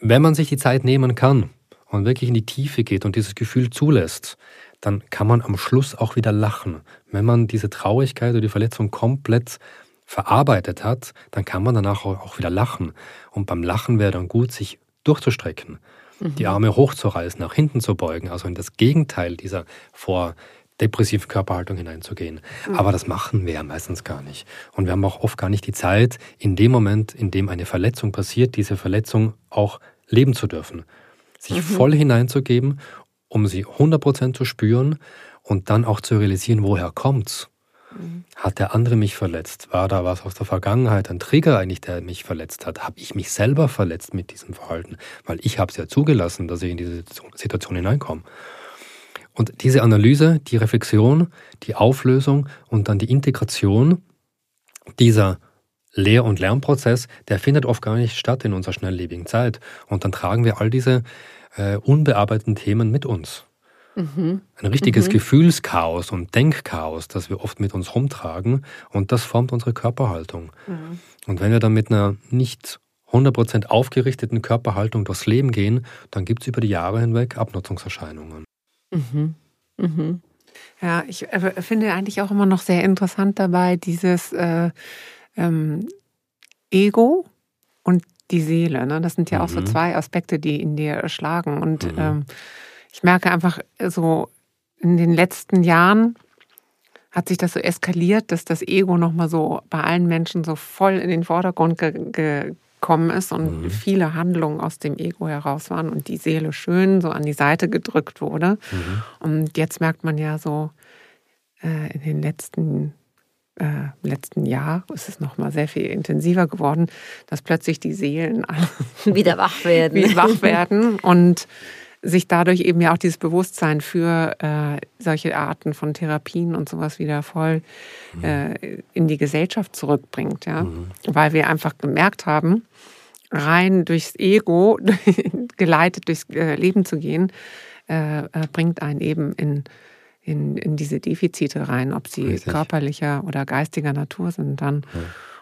wenn man sich die Zeit nehmen kann und wirklich in die Tiefe geht und dieses Gefühl zulässt, dann kann man am Schluss auch wieder lachen. Wenn man diese Traurigkeit oder die Verletzung komplett verarbeitet hat, dann kann man danach auch wieder lachen. Und beim Lachen wäre dann gut, sich durchzustrecken, mhm. die Arme hochzureißen, nach hinten zu beugen, also in das Gegenteil dieser vor depressiven Körperhaltung hineinzugehen. Mhm. Aber das machen wir ja meistens gar nicht. Und wir haben auch oft gar nicht die Zeit, in dem Moment, in dem eine Verletzung passiert, diese Verletzung auch leben zu dürfen. Sich mhm. voll hineinzugeben um sie 100% zu spüren und dann auch zu realisieren, woher kommt's. Mhm. Hat der andere mich verletzt? War da was aus der Vergangenheit, ein Trigger eigentlich, der mich verletzt hat? Habe ich mich selber verletzt mit diesem Verhalten? Weil ich habe es ja zugelassen, dass ich in diese Situation hineinkomme. Und diese Analyse, die Reflexion, die Auflösung und dann die Integration dieser Lehr- und Lernprozess, der findet oft gar nicht statt in unserer schnelllebigen Zeit. Und dann tragen wir all diese äh, unbearbeiteten Themen mit uns. Mhm. Ein richtiges mhm. Gefühlschaos und Denkchaos, das wir oft mit uns rumtragen und das formt unsere Körperhaltung. Mhm. Und wenn wir dann mit einer nicht 100% aufgerichteten Körperhaltung durchs Leben gehen, dann gibt es über die Jahre hinweg Abnutzungserscheinungen. Mhm. Mhm. Ja, ich äh, finde eigentlich auch immer noch sehr interessant dabei dieses äh, ähm, Ego und die Seele. Ne? Das sind ja mhm. auch so mhm. zwei Aspekte, die in dir schlagen. Und mhm. ähm, ich merke einfach so in den letzten Jahren hat sich das so eskaliert, dass das Ego nochmal so bei allen Menschen so voll in den Vordergrund ge gekommen ist und mhm. viele Handlungen aus dem Ego heraus waren und die Seele schön so an die Seite gedrückt wurde. Mhm. Und jetzt merkt man ja so äh, in den letzten äh, letzten Jahr ist es noch mal sehr viel intensiver geworden, dass plötzlich die Seelen wieder wach werden, wieder wach werden und sich dadurch eben ja auch dieses Bewusstsein für äh, solche Arten von Therapien und sowas wieder voll mhm. äh, in die Gesellschaft zurückbringt, ja, mhm. weil wir einfach gemerkt haben, rein durchs Ego geleitet durchs äh, Leben zu gehen, äh, äh, bringt einen eben in in, in diese Defizite rein, ob sie Richtig. körperlicher oder geistiger Natur sind dann. Ja.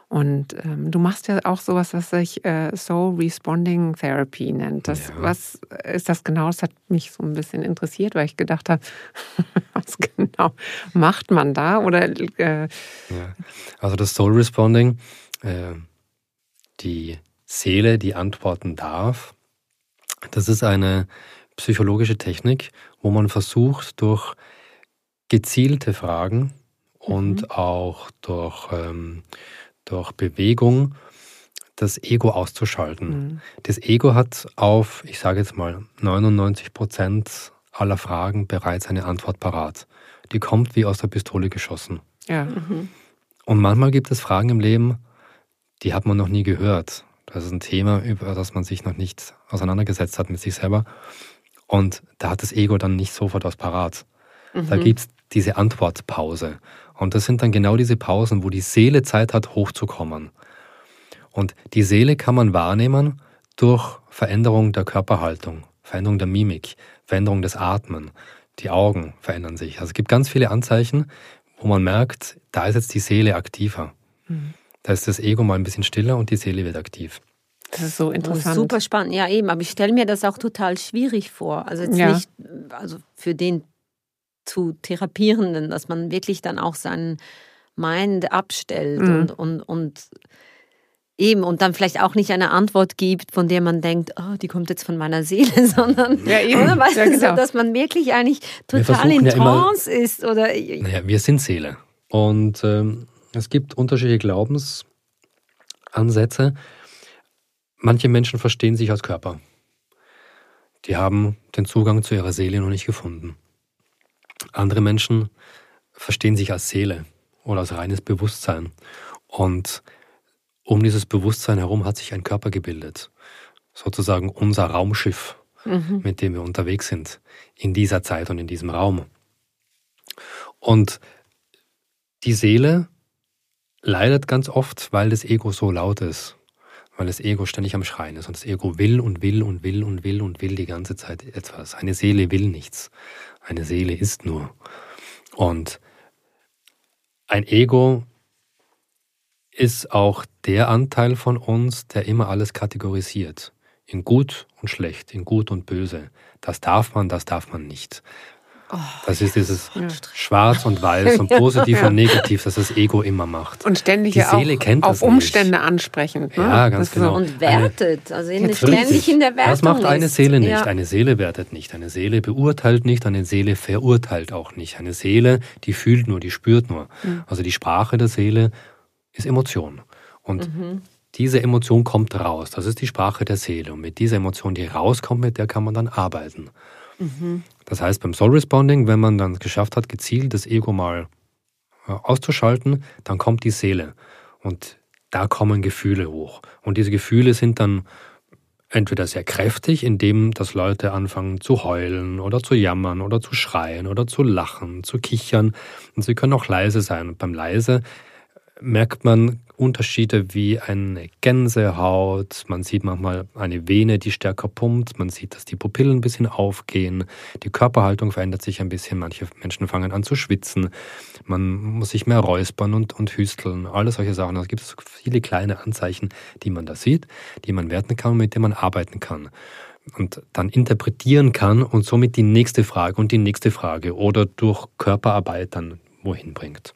Und ähm, du machst ja auch sowas, was sich äh, Soul Responding Therapy nennt. Das, ja. Was ist das genau? Das hat mich so ein bisschen interessiert, weil ich gedacht habe, was genau macht man da? Oder, äh, ja. Also das Soul Responding, äh, die Seele, die antworten darf, das ist eine psychologische Technik, wo man versucht, durch gezielte Fragen und mhm. auch durch, ähm, durch Bewegung das Ego auszuschalten. Mhm. Das Ego hat auf, ich sage jetzt mal, 99 Prozent aller Fragen bereits eine Antwort parat. Die kommt wie aus der Pistole geschossen. Ja. Mhm. Und manchmal gibt es Fragen im Leben, die hat man noch nie gehört. Das ist ein Thema, über das man sich noch nicht auseinandergesetzt hat mit sich selber. Und da hat das Ego dann nicht sofort was parat. Mhm. Da gibt es diese Antwortpause. Und das sind dann genau diese Pausen, wo die Seele Zeit hat, hochzukommen. Und die Seele kann man wahrnehmen durch Veränderung der Körperhaltung, Veränderung der Mimik, Veränderung des Atmen. Die Augen verändern sich. Also es gibt ganz viele Anzeichen, wo man merkt, da ist jetzt die Seele aktiver. Mhm. Da ist das Ego mal ein bisschen stiller und die Seele wird aktiv. Das ist so interessant. Super spannend, ja eben. Aber ich stelle mir das auch total schwierig vor. Also jetzt ja. nicht, also für den zu Therapierenden, dass man wirklich dann auch seinen Mind abstellt mhm. und, und, und Eben, und dann vielleicht auch nicht eine Antwort gibt, von der man denkt, oh, die kommt jetzt von meiner Seele, sondern Ja, eben. oder, weißt Ja, genau. so, dass man wirklich eigentlich Wir total in ja immer- Trance ist. Oder Naja, wir sind Seele. Und ähm, es gibt unterschiedliche Glaubensansätze. Manche Menschen verstehen sich als Körper. Die haben den Zugang zu ihrer Seele noch nicht gefunden. Andere Menschen verstehen sich als Seele oder als reines Bewusstsein. Und um dieses Bewusstsein herum hat sich ein Körper gebildet. Sozusagen unser Raumschiff, mit dem wir unterwegs sind. In dieser Zeit und in diesem Raum. Und die Seele leidet ganz oft, weil das Ego so laut ist. Weil das Ego ständig am Schreien ist. Und das Ego will und will und will und will und will die ganze Zeit etwas. Eine Seele will nichts. Eine Seele ist nur. Und ein Ego ist auch der Anteil von uns, der immer alles kategorisiert. In gut und schlecht, in gut und böse. Das darf man, das darf man nicht. Das ist dieses Schwarz und Weiß und Positiv und Negativ, das das Ego immer macht. Und ständig Die ja Seele auch kennt auf das nicht. Umstände ansprechend. Ne? Ja, ganz Das genau. und wertet, also in, ständig in der Wertung Das macht eine. Seele nicht. Ja. Eine Seele wertet nicht. Eine Seele beurteilt nicht. Eine Seele verurteilt auch nicht. Eine Seele, die fühlt nur, die spürt nur. Mhm. Also die Sprache der Seele ist Emotion. Und Mhm. diese Emotion kommt raus. Das ist die Sprache der Seele. Und mit dieser Emotion, die rauskommt, mit der kann man dann arbeiten. Das heißt, beim Soul Responding, wenn man dann geschafft hat, gezielt das Ego mal äh, auszuschalten, dann kommt die Seele. Und da kommen Gefühle hoch. Und diese Gefühle sind dann entweder sehr kräftig, indem dass Leute anfangen zu heulen oder zu jammern oder zu schreien oder zu lachen, zu kichern. Und sie können auch leise sein. Und beim leise merkt man Unterschiede wie eine Gänsehaut, man sieht manchmal eine Vene, die stärker pumpt, man sieht, dass die Pupillen ein bisschen aufgehen, die Körperhaltung verändert sich ein bisschen, manche Menschen fangen an zu schwitzen, man muss sich mehr räuspern und, und hüsteln, alles solche Sachen. Also es gibt viele kleine Anzeichen, die man da sieht, die man werten kann und mit denen man arbeiten kann und dann interpretieren kann und somit die nächste Frage und die nächste Frage oder durch Körperarbeit dann wohin bringt.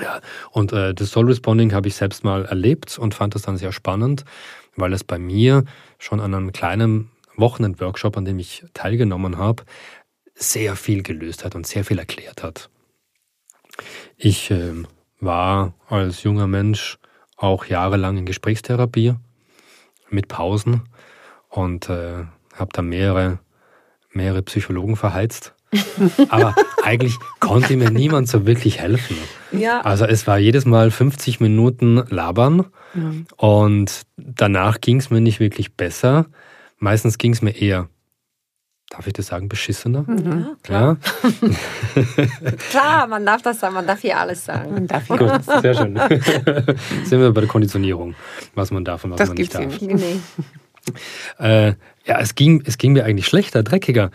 Ja, und äh, das Soul Responding habe ich selbst mal erlebt und fand das dann sehr spannend, weil es bei mir schon an einem kleinen Wochenend-Workshop, an dem ich teilgenommen habe, sehr viel gelöst hat und sehr viel erklärt hat. Ich ähm, war als junger Mensch auch jahrelang in Gesprächstherapie mit Pausen und äh, habe da mehrere, mehrere Psychologen verheizt. Aber eigentlich konnte mir niemand so wirklich helfen. Ja. Also es war jedes Mal 50 Minuten labern und danach ging es mir nicht wirklich besser. Meistens ging es mir eher, darf ich das sagen, beschissener. Ja, klar. Ja, klar, man darf das sagen, man darf hier alles sagen. Man darf ja- gut, sehr schön. Sind wir bei der Konditionierung, was man darf und was Das man nicht darf. Nee. Äh, ja, es ging, es ging mir eigentlich schlechter, dreckiger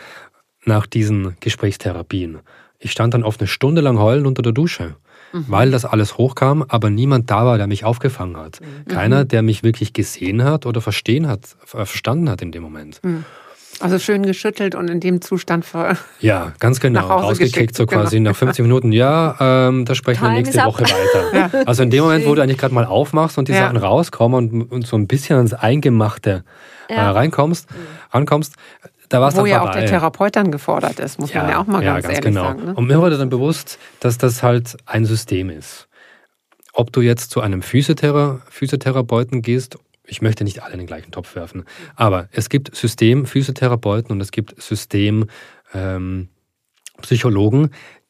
nach diesen Gesprächstherapien. Ich stand dann oft eine Stunde lang heulend unter der Dusche, weil das alles hochkam, aber niemand da war, der mich aufgefangen hat. Keiner, der mich wirklich gesehen hat oder verstehen hat, äh, verstanden hat in dem Moment. Also schön geschüttelt und in dem Zustand ver Ja, ganz genau. Rausgekickt, so quasi genau. nach 50 Minuten. Ja, ähm, da sprechen wir Time nächste is up. Woche weiter. Also in dem Moment, wo du eigentlich gerade mal aufmachst und die Ja. Sachen rauskommen und, und so ein bisschen ans Eingemachte äh, Ja. reinkommst, ankommst, da war es wo dann ja auch vorbei. der Therapeut dann gefordert ist, muss man ja auch mal ganz, ehrlich genau. sagen. Ne? Und mir wurde dann bewusst, dass das halt ein System ist. Ob du jetzt zu einem Physiothera Physiotherapeuten gehst, ich möchte nicht alle in den gleichen Topf werfen, aber es gibt System-Physiotherapeuten und es gibt System ähm,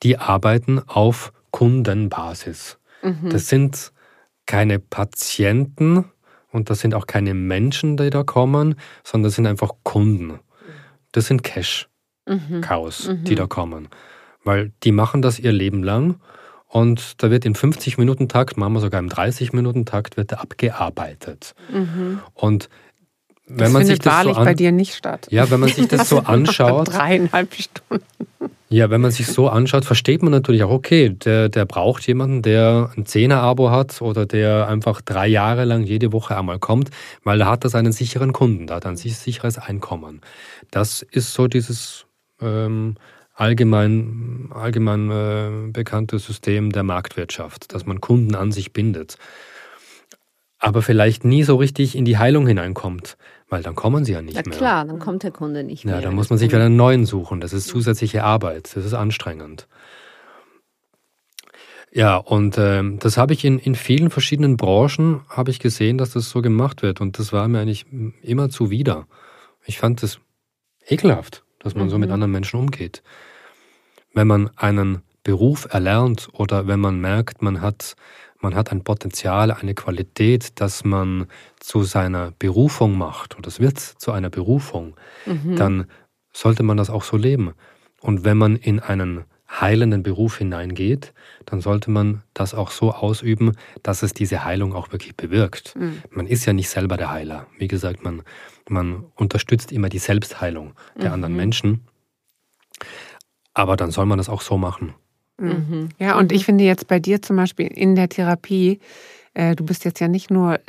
die arbeiten auf Kundenbasis. Das sind keine Patienten und das sind auch keine Menschen, die da kommen, sondern das sind einfach Kunden. Das sind Cash-Cows, die da kommen. Weil die machen das ihr Leben lang und da wird in 50 Minuten Takt, manchmal sogar im 30 Minuten Takt, wird da abgearbeitet. Und wenn das man sich findet das so wahrlich an, bei dir nicht statt. ja, wenn man sich das so anschaut, Dreieinhalb Stunden. ja, wenn man sich so anschaut, versteht man natürlich auch, okay, der, der braucht jemanden, der ein Zehner-Abo hat oder der einfach drei Jahre lang jede Woche einmal kommt, weil da hat das einen sicheren Kunden, da hat er ein sich- sicheres Einkommen. Das ist so dieses ähm, allgemein, allgemein äh, bekannte System der Marktwirtschaft, dass man Kunden an sich bindet. aber vielleicht nie so richtig in die Heilung hineinkommt, weil dann kommen sie ja nicht Ja mehr. klar, dann kommt der Kunde nicht mehr. Ja, da wenn muss das man sich wieder einen neuen suchen. Das ist zusätzliche Arbeit. Das ist anstrengend. Ja, und ähm, das habe ich in, in vielen verschiedenen Branchen habe ich gesehen, dass das so gemacht wird. Und das war mir eigentlich immer zuwider. Ich fand es ekelhaft, dass man so mit Mhm. anderen Menschen umgeht. Wenn man einen Beruf erlernt oder wenn man merkt, man hat, man hat ein Potenzial, eine Qualität, dass man zu seiner Berufung macht, und es wird zu einer Berufung, Mhm. dann sollte man das auch so leben. Und wenn man in einen heilenden Beruf hineingeht, dann sollte man das auch so ausüben, dass es diese Heilung auch wirklich bewirkt. Mhm. Man ist ja nicht selber der Heiler. Wie gesagt, man, man unterstützt immer die Selbstheilung der anderen Menschen. Aber dann soll man das auch so machen. Mhm. Ja, und ich finde jetzt bei dir zum Beispiel in der Therapie, äh, du bist jetzt ja nicht nur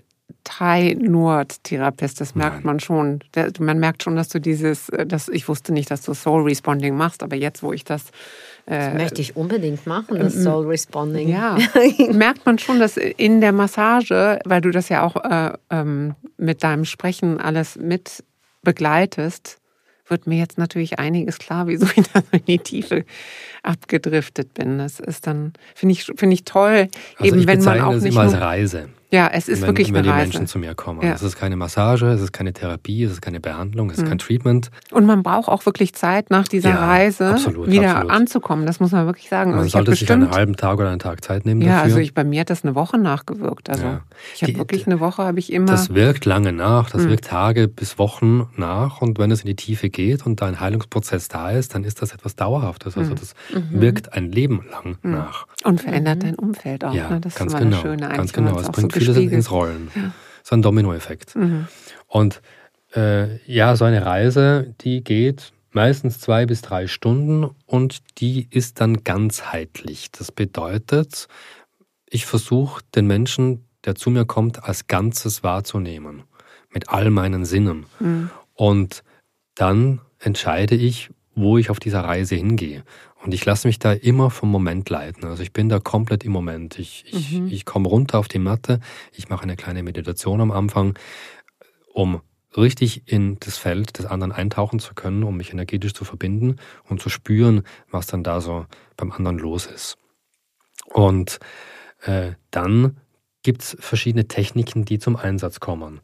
Thai-Nord-Therapist, das merkt Nein. man schon. Man merkt schon, dass du dieses, äh, das, ich wusste nicht, dass du Soul Responding machst, aber jetzt, wo ich das Das äh, möchte ich unbedingt machen, das Soul Responding. Ja, merkt man schon, dass in der Massage, weil du das ja auch äh, ähm, mit deinem Sprechen alles mit begleitest, wird mir jetzt natürlich einiges klar, wieso ich da so in die Tiefe abgedriftet bin. Das ist dann, finde ich, finde ich toll, Also eben ich wenn man auch es nicht immer als Reise. Ja, es ist wenn, wirklich wenn eine die Reise. Menschen zu mir kommen. Ja. Es ist keine Massage, es ist keine Therapie, es ist keine Behandlung, es ist kein Treatment. Und man braucht auch wirklich Zeit nach dieser Ja, Reise absolut, wieder absolut. anzukommen. Das muss man wirklich sagen. Man also sollte sich einen bestimmt, halben Tag oder einen Tag Zeit nehmen ja, dafür. also ich, bei mir hat das eine Woche nachgewirkt. Also Ja. ich habe Die- wirklich eine Woche, habe ich immer. Das wirkt lange nach, das Mhm. wirkt Tage bis Wochen nach und wenn es in die Tiefe geht und da ein Heilungsprozess da ist, dann ist das etwas Dauerhaftes. Mhm. Also das wirkt ein Leben lang nach. Und verändert dein Umfeld auch. Ja, ne? Das ganz ist immer genau. das Schöne ganz wenn genau. Es bringt vieles ins Rollen. So ein Dominoeffekt. Mhm. Und äh, ja, so eine Reise, die geht meistens zwei bis drei Stunden und die ist dann ganzheitlich. Das bedeutet, ich versuche den Menschen, der zu mir kommt, als Ganzes wahrzunehmen. Mit all meinen Sinnen. Mhm. Und dann entscheide ich, wo ich auf dieser Reise hingehe. Und ich lasse mich da immer vom Moment leiten. Also ich bin da komplett im Moment. Ich, ich, Mhm. ich komme runter auf die Matte, ich mache eine kleine Meditation am Anfang, um richtig in das Feld des anderen eintauchen zu können, um mich energetisch zu verbinden und zu spüren, was dann da so beim anderen los ist. Und äh, dann gibt es verschiedene Techniken, die zum Einsatz kommen.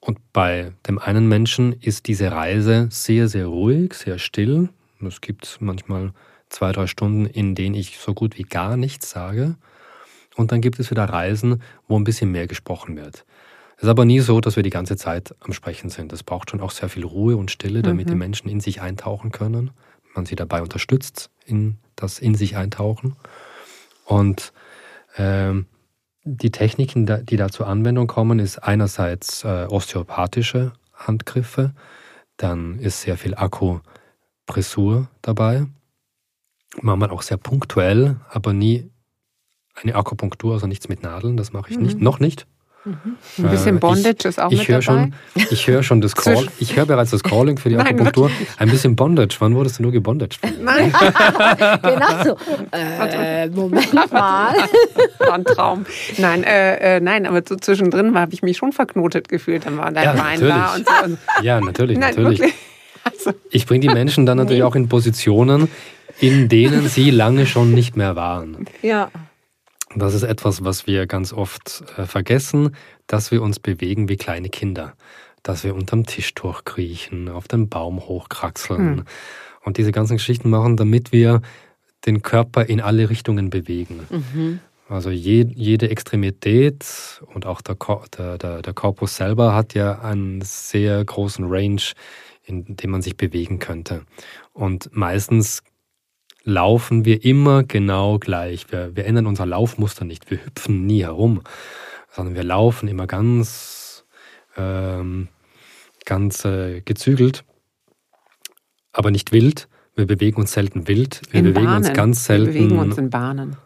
Und bei dem einen Menschen ist diese Reise sehr, sehr ruhig, sehr still. Es gibt manchmal zwei, drei Stunden, in denen ich so gut wie gar nichts sage. Und dann gibt es wieder Reisen, wo ein bisschen mehr gesprochen wird. Es ist aber nie so, dass wir die ganze Zeit am Sprechen sind. Es braucht schon auch sehr viel Ruhe und Stille, damit die Menschen in sich eintauchen können. Man sie dabei unterstützt, in das in sich eintauchen. Und ähm, die Techniken, die da zur Anwendung kommen, ist einerseits äh, osteopathische Handgriffe, dann ist sehr viel Akupressur dabei, manchmal auch sehr punktuell, aber nie eine Akupunktur, also nichts mit Nadeln, das mache ich nicht, noch nicht. Ein bisschen Äh, Bondage ich, ist auch ich mit höre dabei. schon, ich höre schon das Call, ich höre bereits das Calling für die Nein, Akupunktur. Ein bisschen Bondage. Wann wurdest du nur gebondaged? Nein, Genau so. Äh, Moment mal. war ein Traum. Nein, äh, äh, nein, aber so zwischendrin habe ich mich schon verknotet gefühlt. Dann war dein Ja, Bein da und natürlich. so. Ja, natürlich, nein, natürlich. wirklich. Also, Ich bringe die Menschen dann natürlich auch in Positionen, in denen sie lange schon nicht mehr waren. Ja. Das ist etwas, was wir ganz oft äh, vergessen, dass wir uns bewegen wie kleine Kinder. Dass wir unterm Tisch durchkriechen, auf den Baum hochkraxeln und diese ganzen Geschichten machen, damit wir den Körper in alle Richtungen bewegen. Also je, jede Extremität und auch der, der, der, der Korpus selber hat ja einen sehr großen Range, in dem man sich bewegen könnte. Und meistens laufen wir immer genau gleich. Wir, wir ändern unser Laufmuster nicht. Wir hüpfen nie herum, sondern wir laufen immer ganz, ähm, ganz äh, gezügelt, aber nicht wild. Wir bewegen uns selten wild. Wir in bewegen Bahnen. uns ganz Wir bewegen selten uns in Bahnen.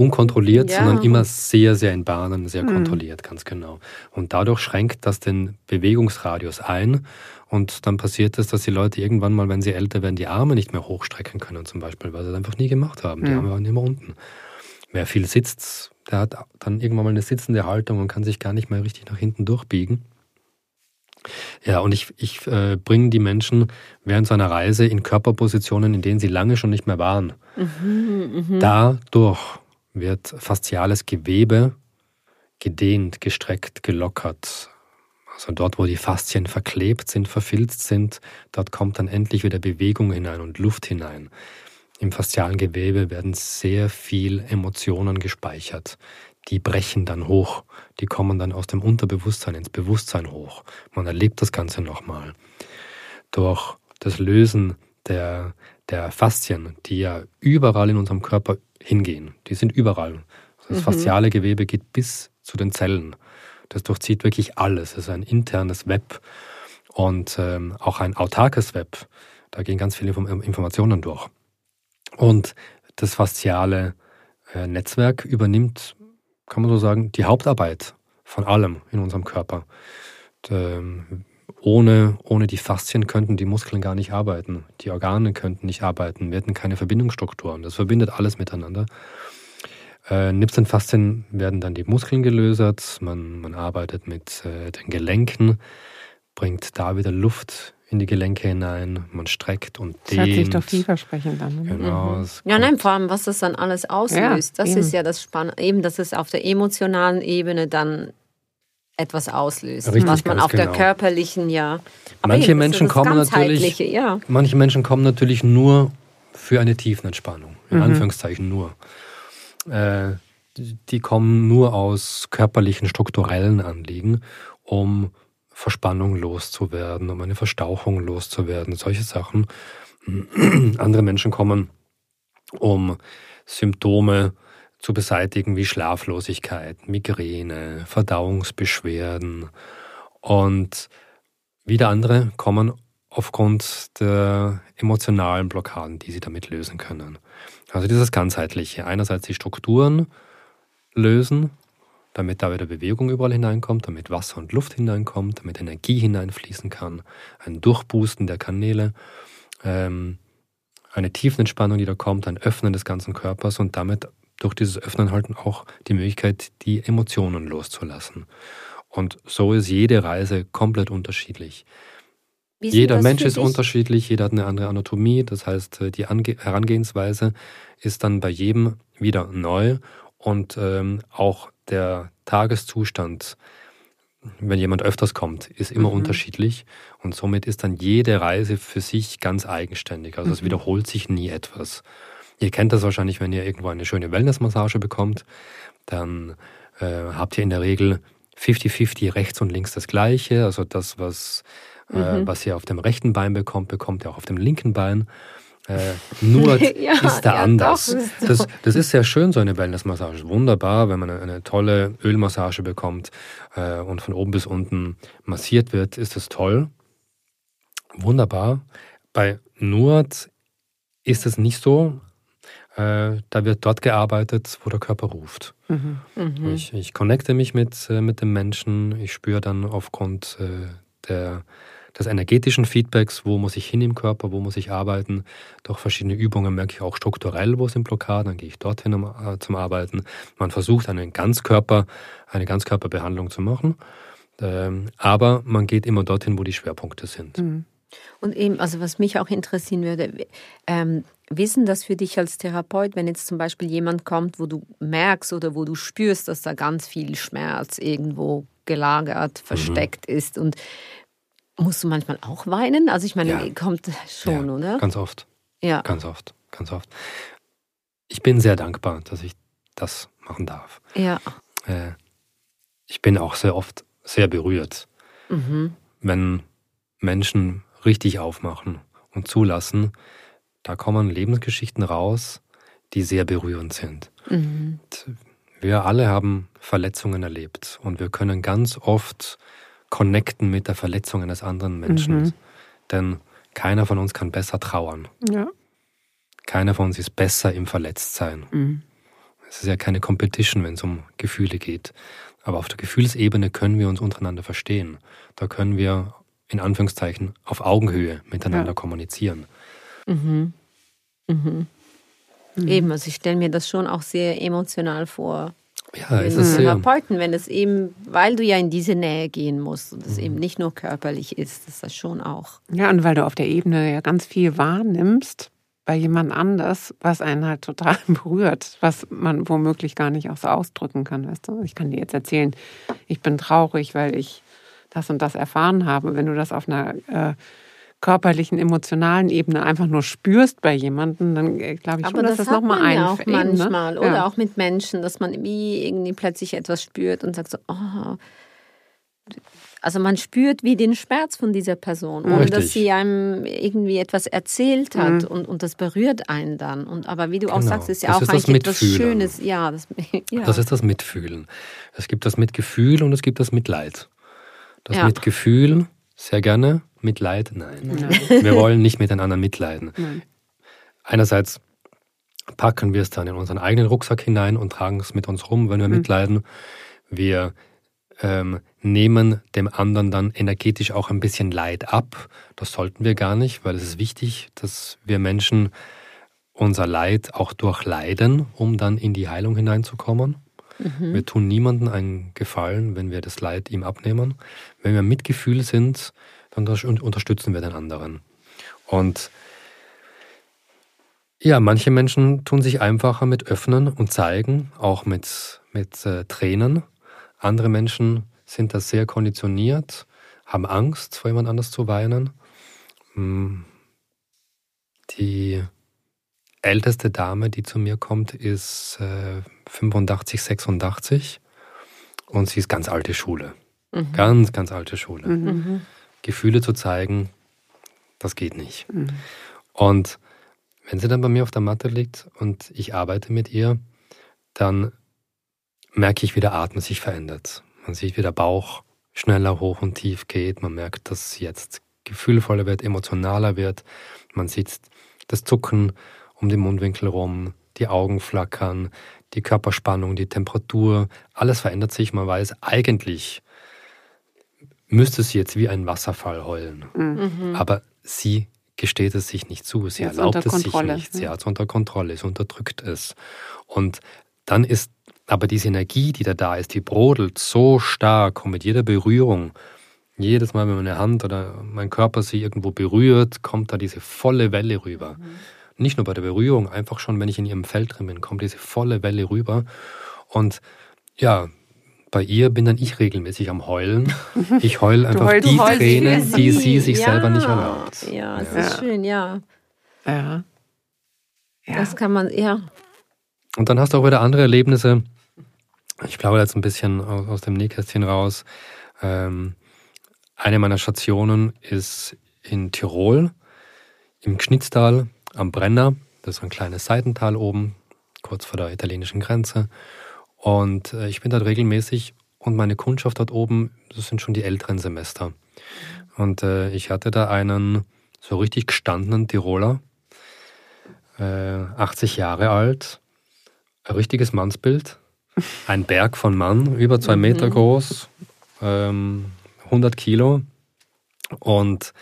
Unkontrolliert, Ja. sondern immer sehr, sehr in Bahnen, sehr kontrolliert, ganz genau. Und dadurch schränkt das den Bewegungsradius ein. Und dann passiert es, dass die Leute irgendwann mal, wenn sie älter werden, die Arme nicht mehr hochstrecken können, zum Beispiel, weil sie es einfach nie gemacht haben. Die Mhm. Arme waren immer unten. Wer viel sitzt, der hat dann irgendwann mal eine sitzende Haltung und kann sich gar nicht mehr richtig nach hinten durchbiegen. Ja, und ich, ich äh, bringe die Menschen während so einer Reise in Körperpositionen, in denen sie lange schon nicht mehr waren. Mhm, mh. Dadurch wird fasziales Gewebe gedehnt, gestreckt, gelockert. Also dort, wo die Faszien verklebt sind, verfilzt sind, dort kommt dann endlich wieder Bewegung hinein und Luft hinein. Im faszialen Gewebe werden sehr viel Emotionen gespeichert. Die brechen dann hoch, die kommen dann aus dem Unterbewusstsein ins Bewusstsein hoch. Man erlebt das Ganze nochmal. Durch das Lösen der, der Faszien, die ja überall in unserem Körper hingehen, die sind überall. Das mhm. fasziale Gewebe geht bis zu den Zellen. Das durchzieht wirklich alles. Es ist ein internes Web und ähm, auch ein autarkes Web. Da gehen ganz viele Informationen durch. Und das fasziale äh, Netzwerk übernimmt, kann man so sagen, die Hauptarbeit von allem in unserem Körper. Und, ähm, ohne, ohne die Faszien könnten die Muskeln gar nicht arbeiten. Die Organe könnten nicht arbeiten. Wir hätten keine Verbindungsstrukturen. Das verbindet alles miteinander. Äh, Nips und Faszien werden dann die Muskeln gelösert. Man, man arbeitet mit äh, den Gelenken, bringt da wieder Luft in die Gelenke hinein, man streckt und dehnt. Das hört sich doch vielversprechend an. Genau. Mhm. Ja, nein, vor allem, was das dann alles auslöst. Ja, das eben. ist ja das Spannende, eben, dass es auf der emotionalen Ebene dann etwas auslöst, Richtig, was man auf genau. der körperlichen ja. Aber manche eben, Menschen kommen natürlich, ja. manche Menschen kommen natürlich nur für eine Tiefenentspannung, in mhm. Anführungszeichen nur. Äh, die kommen nur aus körperlichen, strukturellen Anliegen, um Verspannung loszuwerden, um eine Verstauchung loszuwerden, solche Sachen. Andere Menschen kommen, um Symptome zu beseitigen wie Schlaflosigkeit, Migräne, Verdauungsbeschwerden. Und wieder andere kommen aufgrund der emotionalen Blockaden, die sie damit lösen können. Also dieses ganzheitliche. Einerseits die Strukturen lösen, damit da wieder Bewegung überall hineinkommt, damit Wasser und Luft hineinkommt, damit Energie hineinfließen kann, ein Durchboosten der Kanäle, ähm, eine Tiefenentspannung, die da kommt, ein Öffnen des ganzen Körpers und damit durch dieses Öffnen halt auch die Möglichkeit, die Emotionen loszulassen. Und so ist jede Reise komplett unterschiedlich. Jeder Mensch ist unterschiedlich, jeder hat eine andere Anatomie, das heißt, äh, die Ange Herangehensweise ist dann bei jedem wieder neu und ähm, auch der Tageszustand, wenn jemand öfters kommt, ist immer mhm. unterschiedlich und somit ist dann jede Reise für sich ganz eigenständig. Also mhm. es wiederholt sich nie etwas. Ihr kennt das wahrscheinlich, wenn ihr irgendwo eine schöne Wellnessmassage bekommt, dann äh, habt ihr in der Regel 50-50 rechts und links das gleiche. Also das, was, äh, mhm. äh, was ihr auf dem rechten Bein bekommt, bekommt ihr auch auf dem linken Bein. Äh, nur ja, ist da ja, anders. Doch, ist das, das, ist sehr schön, so eine Wellnessmassage. Wunderbar, wenn man eine, eine tolle Ölmassage bekommt äh, und von oben bis unten massiert wird, ist das toll. Wunderbar. Bei Nurt ist es nicht so. Äh, da wird dort gearbeitet, wo der Körper ruft. Mhm. Mhm. Ich, ich connecte mich mit, äh, mit dem Menschen. Ich spüre dann aufgrund äh, der des energetischen Feedbacks, wo muss ich hin im Körper, wo muss ich arbeiten. Durch verschiedene Übungen merke ich auch strukturell, wo sind Blockaden, dann gehe ich dorthin um, äh, zum Arbeiten. Man versucht einen Ganzkörper, eine Ganzkörperbehandlung zu machen, ähm, aber man geht immer dorthin, wo die Schwerpunkte sind. Mhm. Und eben, also was mich auch interessieren würde, ähm, wissen das für dich als Therapeut, wenn jetzt zum Beispiel jemand kommt, wo du merkst oder wo du spürst, dass da ganz viel Schmerz irgendwo gelagert, mhm. versteckt mhm. ist und Musst du manchmal auch weinen? Also ich meine, ja. kommt schon, ja, oder? Ganz oft. Ja. Ganz oft, ganz oft. Ich bin sehr dankbar, dass ich das machen darf. Ja. Äh, ich bin auch sehr oft sehr berührt, mhm. wenn Menschen richtig aufmachen und zulassen. Da kommen Lebensgeschichten raus, die sehr berührend sind. Mhm. Wir alle haben Verletzungen erlebt und wir können ganz oft connecten mit der Verletzung eines anderen Menschen. Mhm. Denn keiner von uns kann besser trauern. Ja. Keiner von uns ist besser im Verletztsein. Mhm. Es ist ja keine Competition, wenn es um Gefühle geht. Aber auf der Gefühlsebene können wir uns untereinander verstehen. Da können wir in Anführungszeichen auf Augenhöhe miteinander ja. kommunizieren. Mhm. Mhm. Eben, also ich stelle mir das schon auch sehr emotional vor. Ja, es ist. Therapeuten, wenn es eben, weil du ja in diese Nähe gehen musst und es Mhm. eben nicht nur körperlich ist, ist das schon auch. Ja, und weil du auf der Ebene ja ganz viel wahrnimmst bei jemand anders, was einen halt total berührt, was man womöglich gar nicht auch so ausdrücken kann, weißt du? Ich kann dir jetzt erzählen, ich bin traurig, weil ich das und das erfahren habe. Wenn du das auf einer äh, körperlichen, emotionalen Ebene einfach nur spürst bei jemandem, dann äh, glaube ich schon, Aber dass das, das, nochmal man ein ja auch manchmal. Ne? Oder ja. auch mit Menschen, dass man wie irgendwie plötzlich etwas spürt und sagt so, oh. Also man spürt wie den Schmerz von dieser Person, ohne Richtig. dass sie einem irgendwie etwas erzählt hat und, und das berührt einen dann. Und aber wie du auch Genau. sagst, ist ja Das auch ist das eigentlich etwas. Schönes. Ja, das, ja. Das ist das Mitfühlen. Es gibt das Mitgefühl und es gibt das Mitleid. Das Ja. Mitgefühl, sehr gerne. Mitleid, nein. Wir wollen nicht miteinander mitleiden. Einerseits packen wir es dann in unseren eigenen Rucksack hinein und tragen es mit uns rum, wenn wir mitleiden. Wir ähm, nehmen dem anderen dann energetisch auch ein bisschen Leid ab. Das sollten wir gar nicht, weil es ist wichtig, dass wir Menschen unser Leid auch durchleiden, um dann in die Heilung hineinzukommen. Wir tun niemandem einen Gefallen, wenn wir das Leid ihm abnehmen. Wenn wir Mitgefühl sind, dann unter- unterstützen wir den anderen. Und ja, manche Menschen tun sich einfacher mit öffnen und zeigen, auch mit, mit äh, Tränen. Andere Menschen sind da sehr konditioniert, haben Angst, vor jemand anders zu weinen. Hm. Die älteste Dame, die zu mir kommt, ist äh, 85, 86 und sie ist ganz alte Schule. Ganz, ganz alte Schule. Mhm. Gefühle zu zeigen, das geht nicht. Und wenn sie dann bei mir auf der Matte liegt und ich arbeite mit ihr, dann merke ich, wie der Atem sich verändert. Man sieht, wie der Bauch schneller hoch und tief geht. Man merkt, dass sie jetzt gefühlvoller wird, emotionaler wird. Man sieht das Zucken um den Mundwinkel rum, die Augen flackern, die Körperspannung, die Temperatur. Alles verändert sich. Man weiß, eigentlich müsste sie jetzt wie ein Wasserfall heulen. Mhm. Aber sie gesteht es sich nicht zu. Sie Sie erlaubt es sich nicht. Sie hat es unter Kontrolle, sie unterdrückt es. Und dann ist aber diese Energie, die da da ist, die brodelt so stark und mit jeder Berührung, jedes Mal, wenn meine Hand oder mein Körper sie irgendwo berührt, kommt da diese volle Welle rüber. Mhm. Nicht nur bei der Berührung, einfach schon, wenn ich in ihrem Feld drin bin, kommt diese volle Welle rüber. Und ja, bei ihr bin dann ich regelmäßig am Heulen. Ich heule einfach heulst- die Tränen, die sie sich ja. selber nicht erlaubt. Ja, es Ja. ist schön, ja. Ja. Ja. Das kann man, ja. Und dann hast du auch wieder andere Erlebnisse. Ich plaudere jetzt ein bisschen aus, aus dem Nähkästchen raus. Ähm, eine meiner Stationen ist in Tirol, im Gschnitztal am Brenner. Das ist ein kleines Seitental oben, kurz vor der italienischen Grenze. Und äh, ich bin dort regelmäßig und meine Kundschaft dort oben, das sind schon die älteren Semester. Und äh, ich hatte da einen so richtig gestandenen Tiroler, äh, 80 Jahre alt, ein richtiges Mannsbild, ein Berg von Mann, über zwei Meter groß, ähm, 100 Kilo. Und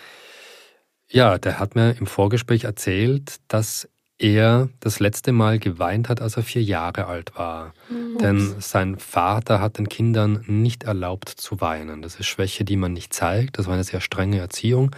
ja, der hat mir im Vorgespräch erzählt, dass er das letzte Mal geweint hat, als er vier Jahre alt war. Denn sein Vater hat den Kindern nicht erlaubt zu weinen. Das ist Schwäche, die man nicht zeigt. Das war eine sehr strenge Erziehung.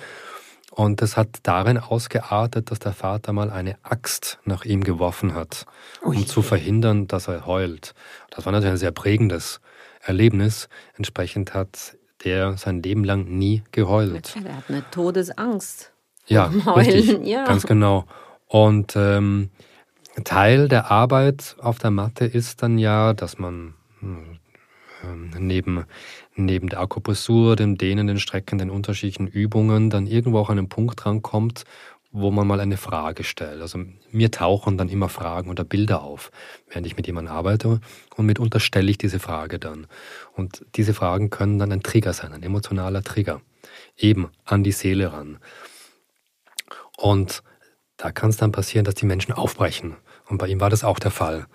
Und das hat darin ausgeartet, dass der Vater mal eine Axt nach ihm geworfen hat, um zu verhindern, dass er heult. Das war natürlich ein sehr prägendes Erlebnis. Entsprechend hat der sein Leben lang nie geheult. Der hat eine Todesangst. Ja, Heulen, richtig, ja. ganz genau. Und ähm, Teil der Arbeit auf der Matte ist dann ja, dass man ähm, neben, neben der Akupressur, dem Dehnen, den Strecken, den unterschiedlichen Übungen dann irgendwo auch an einen Punkt rankommt, wo man mal eine Frage stellt. Also mir tauchen dann immer Fragen oder Bilder auf, während ich mit jemandem arbeite und mitunter stelle ich diese Frage dann. Und diese Fragen können dann ein Trigger sein, ein emotionaler Trigger, eben an die Seele ran. Und da kann es dann passieren, dass die Menschen aufbrechen. Und bei ihm war das auch der Fall.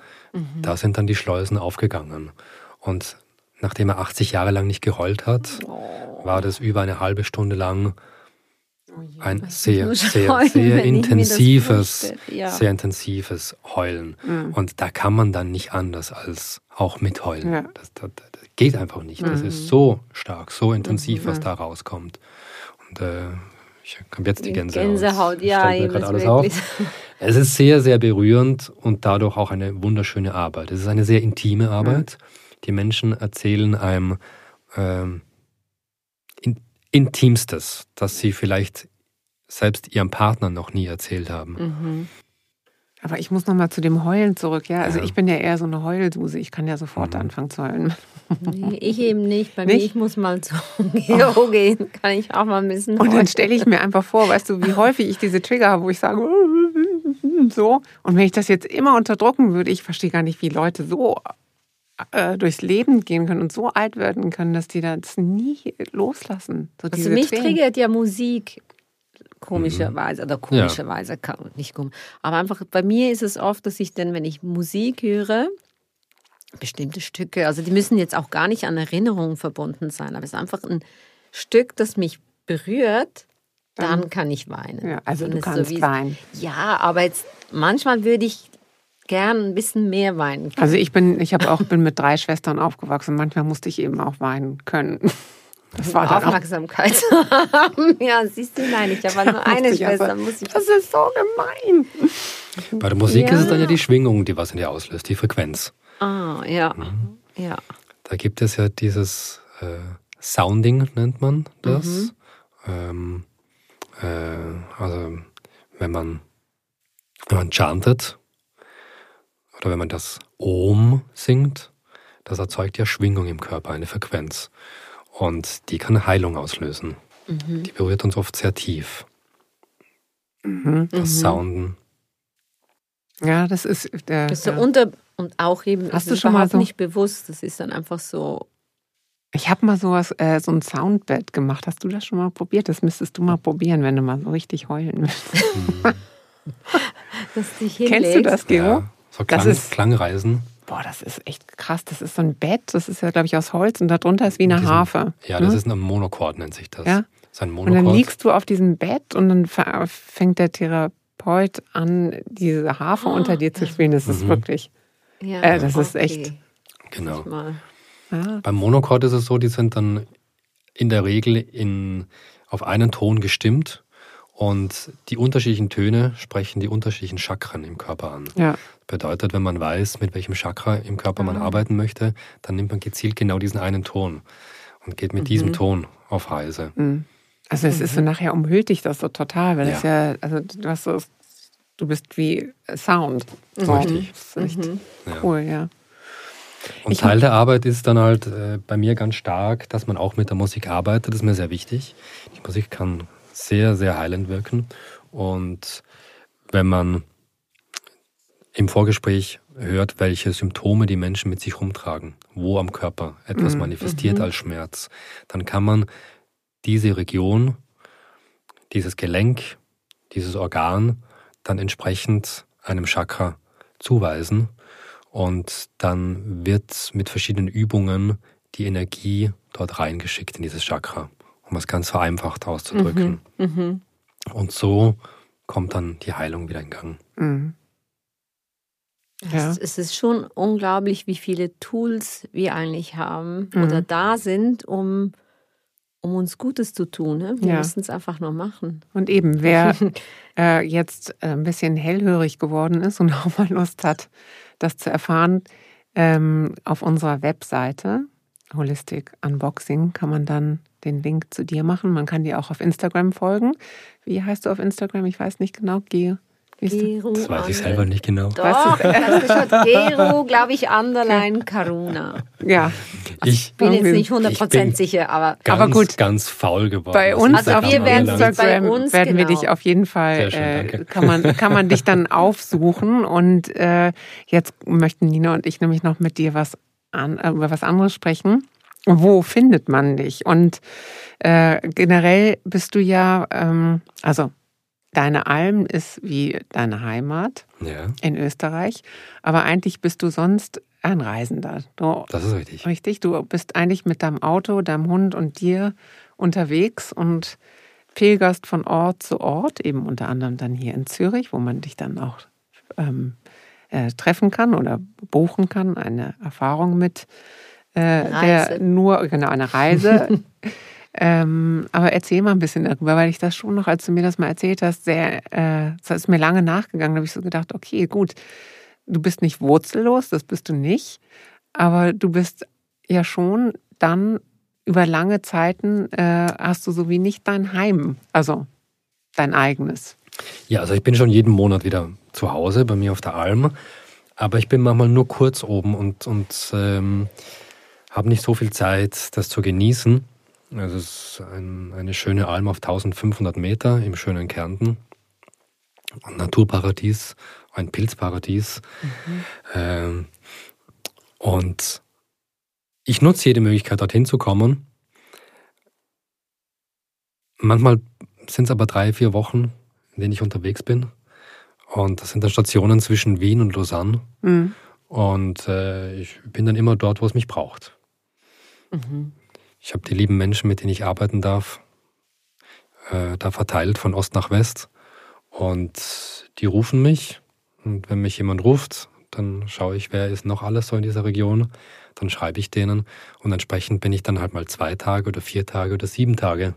Da sind dann die Schleusen aufgegangen. Und nachdem er 80 Jahre lang nicht geheult hat, war das über eine halbe Stunde lang ein Ich sehr, sehr, heulen, sehr das intensives, ja. sehr intensives Heulen. Mhm. Und da kann man dann nicht anders als auch mitheulen. Ja. Das, das, das geht einfach nicht. Das Mhm. ist so stark, so intensiv, was da rauskommt. Und äh, ich habe jetzt die Gänsehaut. Gänsehaut, ja, eben, gerade alles auf. Es ist sehr, sehr berührend und dadurch auch eine wunderschöne Arbeit. Es ist eine sehr intime Arbeit. Die Menschen erzählen einem ähm, in, Intimstes, das sie vielleicht selbst ihrem Partner noch nie erzählt haben. Mhm. Aber ich muss nochmal zu dem Heulen zurück. Ja, also Ja. ich bin ja eher so eine Heulsuse. Ich kann ja sofort Mhm. anfangen zu heulen. Nee, ich eben nicht. Bei mir, Nicht? ich muss mal zum Geo gehen. Kann ich auch mal ein bisschen Und dann heulen. stelle ich mir einfach vor, weißt du, wie häufig ich diese Trigger habe, wo ich sage, so. Und wenn ich das jetzt immer unterdrücken würde, ich verstehe gar nicht, wie Leute so äh, durchs Leben gehen können und so alt werden können, dass die das nie loslassen. So Also diese mich Tränen. triggert ja Musik komischerweise, Mhm. oder komischerweise, kann- nicht komisch. Aber einfach bei mir ist es oft, dass ich dann, wenn ich Musik höre, bestimmte Stücke, also die müssen jetzt auch gar nicht an Erinnerungen verbunden sein, aber es ist einfach ein Stück, das mich berührt, dann kann ich weinen. Ja, also Dann du ist so kannst wie- weinen. Ja, aber jetzt manchmal würde ich gern ein bisschen mehr weinen. können. Also ich bin, ich habe auch bin mit drei Schwestern aufgewachsen. Manchmal musste ich eben auch weinen können. Das war dann Aufmerksamkeit zu haben. Ja, siehst du, nein, ich habe nur eine Schwester, einfach- muss ich das ist so gemein. Bei der Musik Ja. ist es dann ja die Schwingung, die was in dir auslöst, die Frequenz. Ah, ja. Mhm. Ja. Da gibt es ja dieses äh, Sounding, nennt man das. Ähm, äh, also wenn man, wenn man chantet oder wenn man das Om singt, das erzeugt ja Schwingung im Körper, eine Frequenz. Und die kann Heilung auslösen. Die berührt uns oft sehr tief. Das Sounden. Ja, das ist. Äh, Das ist so ja. unter und auch eben Hast du ist schon mal so- nicht bewusst. Das ist dann einfach so. Ich habe mal sowas, äh, so ein Soundbed gemacht. Hast du das schon mal probiert? Das müsstest du mal probieren, wenn du mal so richtig heulen willst. Dass du dich Kennst du das, Gero? Ja, so Das Klang, ist- Klangreisen. Boah, das ist echt krass. Das ist so ein Bett. Das ist ja, glaube ich, aus Holz und darunter ist wie eine Diesen- Harfe. Ja, das ne? ist ein Monochord, nennt sich das. Ja. Das ist ein Und dann Monochord. liegst du auf diesem Bett und dann fängt der Therapeut an, diese Harfe unter dir zu spielen. Das ist Mhm. wirklich. Ja, Äh, das ist echt- Genau. Mal. Ja, Beim Monochord ist es so, die sind dann in der Regel in, auf einen Ton gestimmt und die unterschiedlichen Töne sprechen die unterschiedlichen Chakren im Körper an. ja. Bedeutet, wenn man weiß, mit welchem Chakra im Körper man arbeiten möchte, dann nimmt man gezielt genau diesen einen Ton und geht mit diesem Ton auf Reise. Mhm. Also es ist so nachher umhüllt dich das so total, weil Ja. das ja, also du hast so, du bist wie Sound. So. Richtig. Das ist echt Ja. cool, ja. Und Ich Teil der Arbeit ist dann halt äh, bei mir ganz stark, dass man auch mit der Musik arbeitet. Das ist mir sehr wichtig. Die Musik kann sehr, sehr heilend wirken. Und wenn man im Vorgespräch hört, welche Symptome die Menschen mit sich rumtragen, wo am Körper etwas manifestiert als Schmerz, dann kann man diese Region, dieses Gelenk, dieses Organ dann entsprechend einem Chakra zuweisen. Und dann wird mit verschiedenen Übungen die Energie dort reingeschickt in dieses Chakra, um es ganz vereinfacht auszudrücken. Mhm. Und so kommt dann die Heilung wieder in Gang. Mhm. Ja. Es, es ist schon unglaublich, wie viele Tools wir eigentlich haben Mhm. oder da sind, um, um uns Gutes zu tun. Ne? Wir Ja. müssen es einfach nur machen. Und eben, wer äh, jetzt äh, ein bisschen hellhörig geworden ist und auch mal Lust hat, das zu erfahren, ähm, auf unserer Webseite Holistic Unboxing kann man dann den Link zu dir machen. Man kann dir auch auf Instagram folgen. Wie heißt du auf Instagram? Ich weiß nicht genau. Ge wie ist du? Gero Das weiß ich selber nicht genau. Doch? Gero, glaube ich, Underline Karuna. Ja, Ich Bin jetzt nicht 100% Ich bin- sicher, aber ganz, Aber gut. ganz faul geworden. bei uns Also auf wir werden es Instagram bei uns, werden wir genau. dich auf jeden Fall, schön, äh, kann, man, kann man dich dann aufsuchen. Und äh, jetzt möchten Nina und ich nämlich noch mit dir was an, äh, über was anderes sprechen. Wo findet man dich? Und äh, generell bist du ja, ähm, also deine Alm ist wie deine Heimat Ja, in Österreich, aber eigentlich bist du sonst ein Reisender. Du, das ist richtig. Richtig, du bist eigentlich mit deinem Auto, deinem Hund und dir unterwegs und pilgerst von Ort zu Ort, eben unter anderem dann hier in Zürich, wo man dich dann auch ähm, äh, treffen kann oder buchen kann, eine Erfahrung mit äh, der nur, genau, eine Reise. ähm, aber erzähl mal ein bisschen darüber, weil ich das schon noch, als du mir das mal erzählt hast, sehr, äh, das ist mir lange nachgegangen, da habe ich so gedacht, okay, gut, du bist nicht wurzellos, das bist du nicht, aber du bist ja schon dann über lange Zeiten äh, hast du so wie nicht dein Heim, also dein eigenes. Ja, also ich bin schon jeden Monat wieder zu Hause bei mir auf der Alm, aber ich bin manchmal nur kurz oben und, und ähm, habe nicht so viel Zeit, das zu genießen. Also es ist ein, eine schöne Alm auf 1500 Meter im schönen Kärnten. Ein Naturparadies, ein Pilzparadies. Mhm. Ähm, und ich nutze jede Möglichkeit, dorthin zu kommen. Manchmal sind es aber drei, vier Wochen, in denen ich unterwegs bin. Und das sind dann Stationen zwischen Wien und Lausanne. Mhm. Und äh, ich bin dann immer dort, wo es mich braucht. Mhm. Ich habe die lieben Menschen, mit denen ich arbeiten darf, äh, da verteilt von Ost nach West. Und die rufen mich. Und wenn mich jemand ruft, dann schaue ich, wer ist noch alles so in dieser Region dann schreibe ich denen und entsprechend bin ich dann halt mal zwei Tage oder vier Tage oder sieben Tage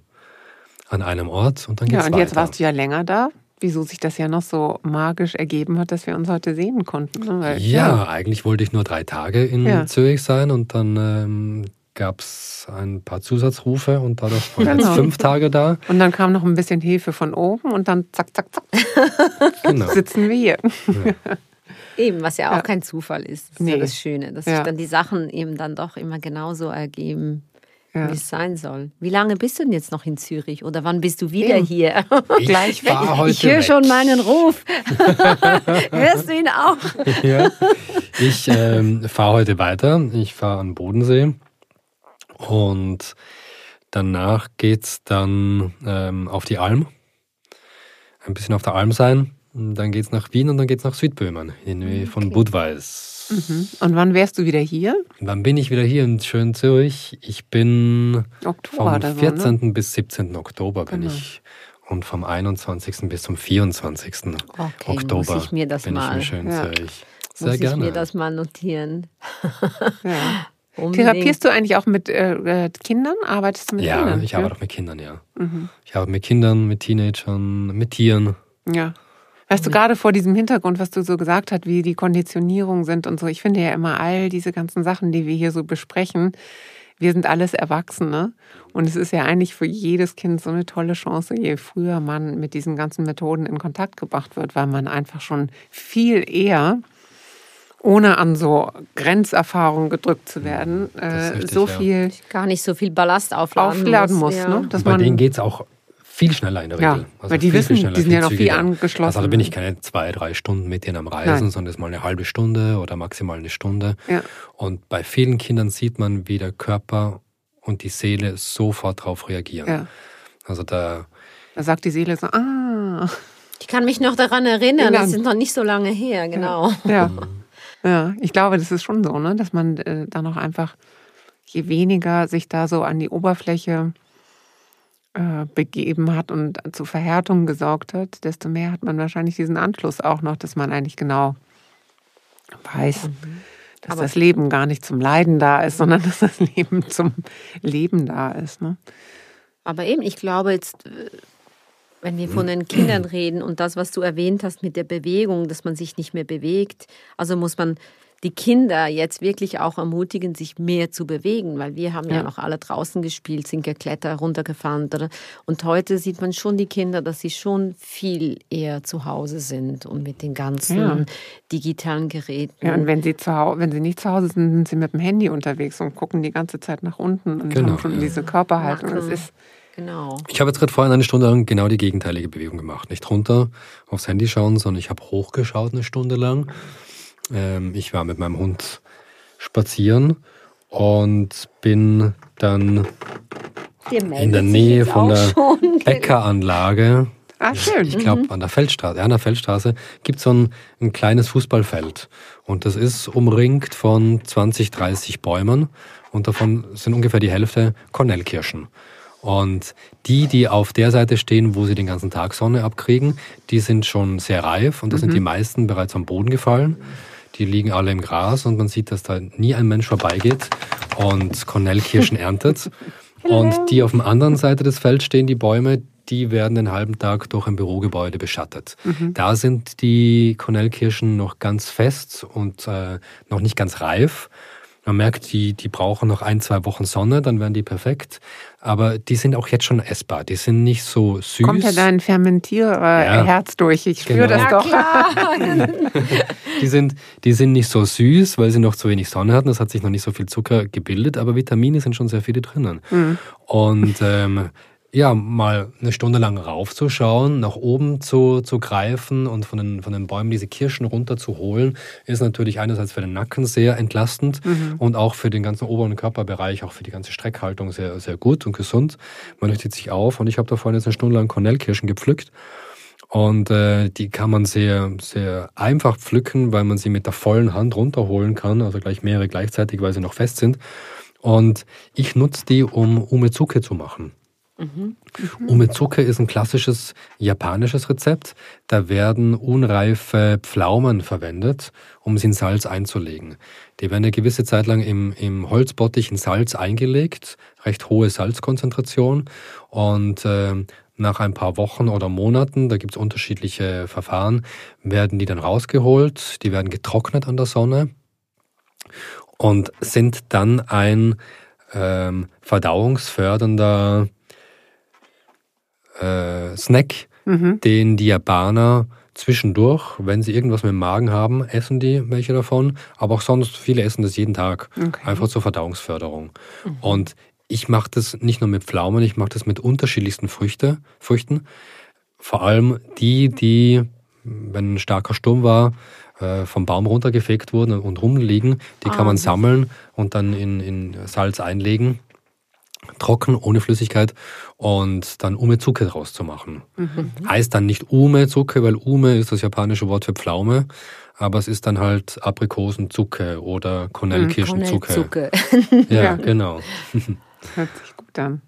an einem Ort und dann geht's Ja, und weiter. jetzt warst du ja länger da. Wieso sich das ja noch so magisch ergeben hat, dass wir uns heute sehen konnten. Ne? Weil, ja, ja, eigentlich wollte ich nur drei Tage in ja. Zürich sein und dann ähm, gab es ein paar Zusatzrufe und dadurch war ich genau. jetzt fünf Tage da. Und dann kam noch ein bisschen Hilfe von oben und dann zack, zack, zack. Genau. Sitzen wir hier. Ja. Eben, was ja auch ja. kein Zufall ist. Das nee. ist ja das Schöne, dass ja. sich dann die Sachen eben dann doch immer genauso ergeben, ja. wie es sein soll. Wie lange bist du denn jetzt noch in Zürich oder wann bist du wieder eben. hier? Ich, Gleich heute ich höre schon meinen Ruf. Hörst du ihn auch? ja. Ich ähm, fahre heute weiter. Ich fahre an Bodensee und danach geht es dann ähm, auf die Alm. Ein bisschen auf der Alm sein dann geht es nach Wien und dann geht es nach Südböhmen, in Nähe okay. von Budweis. Mhm. Und wann wärst du wieder hier? Wann bin ich wieder hier in schön Zürich? Ich bin Oktober vom 14. So, ne? bis 17. Oktober bin genau. ich. Und vom 21. bis zum 24. Okay, Oktober muss ich mir das bin mal. ich in schön ja. Zürich. Sehr muss gerne. ich mir das mal notieren. ja. Therapierst du eigentlich auch mit äh, äh, Kindern? Arbeitest du mit ja, Kindern? Ja, ich arbeite auch mit Kindern, ja. Mhm. Ich arbeite mit Kindern, mit Teenagern, mit Tieren. Ja. Weißt du, gerade vor diesem Hintergrund, was du so gesagt hast, wie die Konditionierungen sind und so, ich finde ja immer all diese ganzen Sachen, die wir hier so besprechen, wir sind alles Erwachsene. Und es ist ja eigentlich für jedes Kind so eine tolle Chance, je früher man mit diesen ganzen Methoden in Kontakt gebracht wird, weil man einfach schon viel eher, ohne an so Grenzerfahrungen gedrückt zu werden, äh, richtig, so viel. Ja. Gar nicht so viel Ballast aufladen, aufladen muss. muss ja. ne? Dass Bei man, denen geht es auch viel schneller in der Regel. Ja, also weil die wissen, die sind ja noch viel angeschlossen. Also da bin ich keine zwei, drei Stunden mit denen am Reisen, Nein. sondern ist mal eine halbe Stunde oder maximal eine Stunde. Ja. Und bei vielen Kindern sieht man, wie der Körper und die Seele sofort darauf reagieren. Ja. Also da, da sagt die Seele so, ah. Ich kann mich noch daran erinnern, das ist noch nicht so lange her, genau. Ja, ja. ja. ich glaube, das ist schon so, ne? dass man äh, da noch einfach, je weniger sich da so an die Oberfläche äh, begeben hat und zu Verhärtungen gesorgt hat, desto mehr hat man wahrscheinlich diesen Anschluss auch noch, dass man eigentlich genau weiß, mhm. dass Aber das Leben gar nicht zum Leiden da ist, sondern dass das Leben zum Leben da ist. Ne? Aber eben, ich glaube jetzt, äh, wenn wir von den Kindern reden und das, was du erwähnt hast mit der Bewegung, dass man sich nicht mehr bewegt, also muss man die Kinder jetzt wirklich auch ermutigen, sich mehr zu bewegen, weil wir haben ja, ja noch alle draußen gespielt, sind geklettert, runtergefahren. Und heute sieht man schon die Kinder, dass sie schon viel eher zu Hause sind und mit den ganzen ja. digitalen Geräten. Ja, und wenn sie, zu Hause, wenn sie nicht zu Hause sind, sind sie mit dem Handy unterwegs und gucken die ganze Zeit nach unten und genau, haben schon ja. diese Körperhaltung. Das ist Genau. Ich habe jetzt gerade vorhin eine Stunde lang genau die gegenteilige Bewegung gemacht. Nicht runter aufs Handy schauen, sondern ich habe hochgeschaut eine Stunde lang ähm, ich war mit meinem Hund spazieren und bin dann in der Nähe von der Bäckeranlage. Ah, schön. Ich glaube, mhm. an der Feldstraße, ja, an der Feldstraße gibt es so ein, ein kleines Fußballfeld. Und das ist umringt von 20, 30 Bäumen. Und davon sind ungefähr die Hälfte Kornellkirschen. Und die, die auf der Seite stehen, wo sie den ganzen Tag Sonne abkriegen, die sind schon sehr reif und da sind die meisten bereits am Boden gefallen. Die liegen alle im Gras und man sieht, dass da nie ein Mensch vorbeigeht und Cornellkirschen erntet. Und die auf der anderen Seite des Felds stehen, die Bäume, die werden den halben Tag durch ein Bürogebäude beschattet. Da sind die Cornellkirschen noch ganz fest und äh, noch nicht ganz reif. Man merkt, die, die brauchen noch ein, zwei Wochen Sonne, dann werden die perfekt. Aber die sind auch jetzt schon essbar. Die sind nicht so süß. Kommt ja dein Fermentierherz durch. Ich spüre Genau. das doch. Die sind, die sind nicht so süß, weil sie noch zu wenig Sonne hatten. Es hat sich noch nicht so viel Zucker gebildet, aber Vitamine sind schon sehr viele drinnen. Und ähm, ja, mal eine Stunde lang raufzuschauen, nach oben zu, zu greifen und von den, von den Bäumen diese Kirschen runter zu holen, ist natürlich einerseits für den Nacken sehr entlastend und auch für den ganzen oberen Körperbereich, auch für die ganze Streckhaltung sehr, sehr gut und gesund. Man richtet sich auf und ich habe da vorhin jetzt eine Stunde lang Cornellkirschen gepflückt. Und äh, die kann man sehr, sehr einfach pflücken, weil man sie mit der vollen Hand runterholen kann, also gleich mehrere gleichzeitig, weil sie noch fest sind. Und ich nutze die, um Umezuke zu machen. Umezuke ist ein klassisches japanisches Rezept. Da werden unreife Pflaumen verwendet, um sie in Salz einzulegen. Die werden eine gewisse Zeit lang im, im Holzbottich in Salz eingelegt, recht hohe Salzkonzentration. Und äh, nach ein paar Wochen oder Monaten, da gibt es unterschiedliche Verfahren, werden die dann rausgeholt, die werden getrocknet an der Sonne und sind dann ein ähm, verdauungsfördernder äh, Snack, den die Japaner zwischendurch, wenn sie irgendwas mit dem Magen haben, essen die welche davon. Aber auch sonst, viele essen das jeden Tag. Okay. Einfach zur Verdauungsförderung. Und ich mache das nicht nur mit Pflaumen, ich mache das mit unterschiedlichsten Früchte, Früchten. Vor allem die, die, wenn ein starker Sturm war, äh, vom Baum runtergefegt wurden und rumliegen, die kann man sammeln und dann in, in Salz einlegen trocken, ohne Flüssigkeit und dann Umezuke draus zu machen. Heißt dann nicht Umezuke, weil Ume ist das japanische Wort für Pflaume, aber es ist dann halt Aprikosenzucke oder Cornellkirschenzucke. Cornellzucke. Ja, Ja. genau. Hört sich gut an.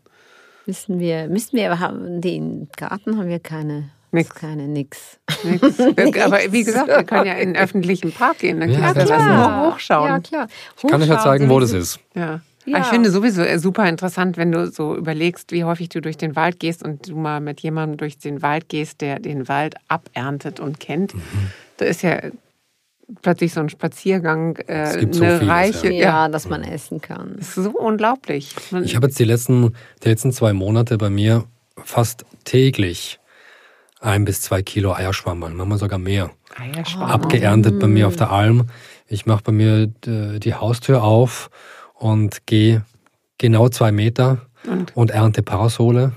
Müssen wir, müssen wir, haben, den Garten haben wir keine, Nix. keine nix. Nix. Aber wie gesagt, wir können ja in den öffentlichen Park gehen. Dann Ja, kannst du das nur hochschauen. Ja, klar. Ich kann euch ja Hochschauen, zeigen, wo das ist. Ja. Ja. Aber Ich finde sowieso äh, super interessant, wenn du so überlegst, wie häufig du durch den Wald gehst und du mal mit jemandem durch den Wald gehst, der den Wald aberntet und kennt. Mhm. Da ist ja plötzlich so ein Spaziergang, äh, Es gibt so eine vieles, reiche. Ja, Ja. dass man essen kann. Das ist so unglaublich. Man, Ich habe jetzt die letzten, die letzten zwei Monate bei mir fast täglich ein bis zwei Kilo Eierschwammerl, manchmal sogar mehr. Eierschwamm. abgeerntet bei mir auf der Alm. Ich mache bei mir äh, die Haustür auf und gehe genau zwei Meter Und? und ernte Parasole.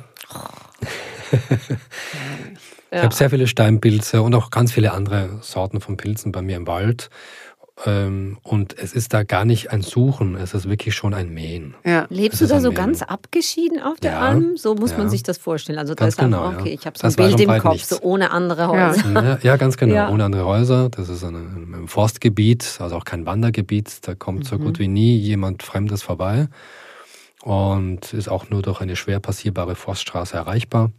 Ich habe sehr viele Steinpilze und auch ganz viele andere Sorten von Pilzen bei mir im Wald. Ähm, Und es ist da gar nicht ein Suchen, es ist wirklich schon ein Mähen. Ja. Lebst du da so Meer. ganz abgeschieden auf der Ja, Alm? So muss ja. man sich das vorstellen. Also da Ganz ist einfach, genau, okay, ich habe so Das ein Bild im Kopf, nichts. so ohne andere. Häuser. Ja, ja, ganz genau. Ja. Ohne andere Häuser. Das ist ein, ein Forstgebiet, also auch kein Wandergebiet. Da kommt so gut wie nie jemand Fremdes vorbei und ist auch nur durch eine schwer passierbare Forststraße erreichbar.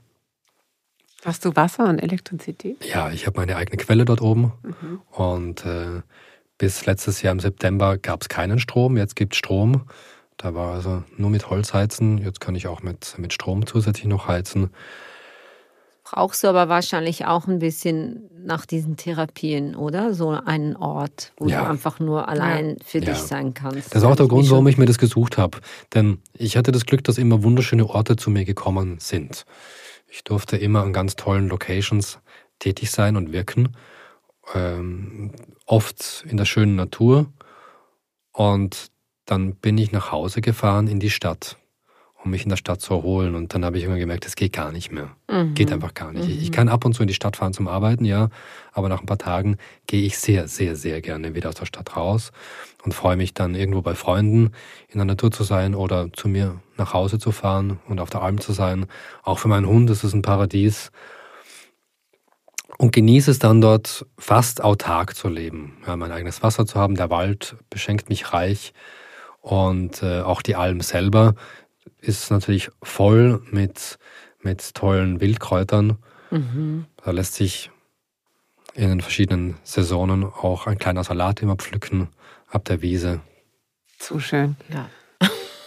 Hast du Wasser und Elektrizität? Ja, ich habe meine eigene Quelle dort oben und äh, bis letztes Jahr im September gab es keinen Strom. Jetzt gibt es Strom. Da war also nur mit Holz heizen. Jetzt kann ich auch mit, mit Strom zusätzlich noch heizen. Brauchst du aber wahrscheinlich auch ein bisschen nach diesen Therapien, oder? So einen Ort, wo Ja. du einfach nur allein für Ja. dich sein kannst. Das ist auch der Grund, warum ich mir das gesucht habe. Denn ich hatte das Glück, dass immer wunderschöne Orte zu mir gekommen sind. Ich durfte immer an ganz tollen Locations tätig sein und wirken. Ähm, oft in der schönen Natur. Und dann bin ich nach Hause gefahren in die Stadt, um mich in der Stadt zu erholen. Und dann habe ich immer gemerkt, das geht gar nicht mehr. Mhm. Geht einfach gar nicht. Ich kann ab und zu in die Stadt fahren zum Arbeiten, ja, aber nach ein paar Tagen gehe ich sehr, sehr, sehr gerne wieder aus der Stadt raus und freue mich dann irgendwo bei Freunden in der Natur zu sein oder zu mir nach Hause zu fahren und auf der Alm zu sein. Auch für meinen Hund ist es ein Paradies. Und genieße es dann dort fast autark zu leben. Ja, mein eigenes Wasser zu haben, der Wald beschenkt mich reich und äh, auch die Alm selber ist natürlich voll mit, mit tollen Wildkräutern. Mhm. Da lässt sich in den verschiedenen Saisonen auch ein kleiner Salat immer pflücken ab der Wiese. Zu schön. Ja.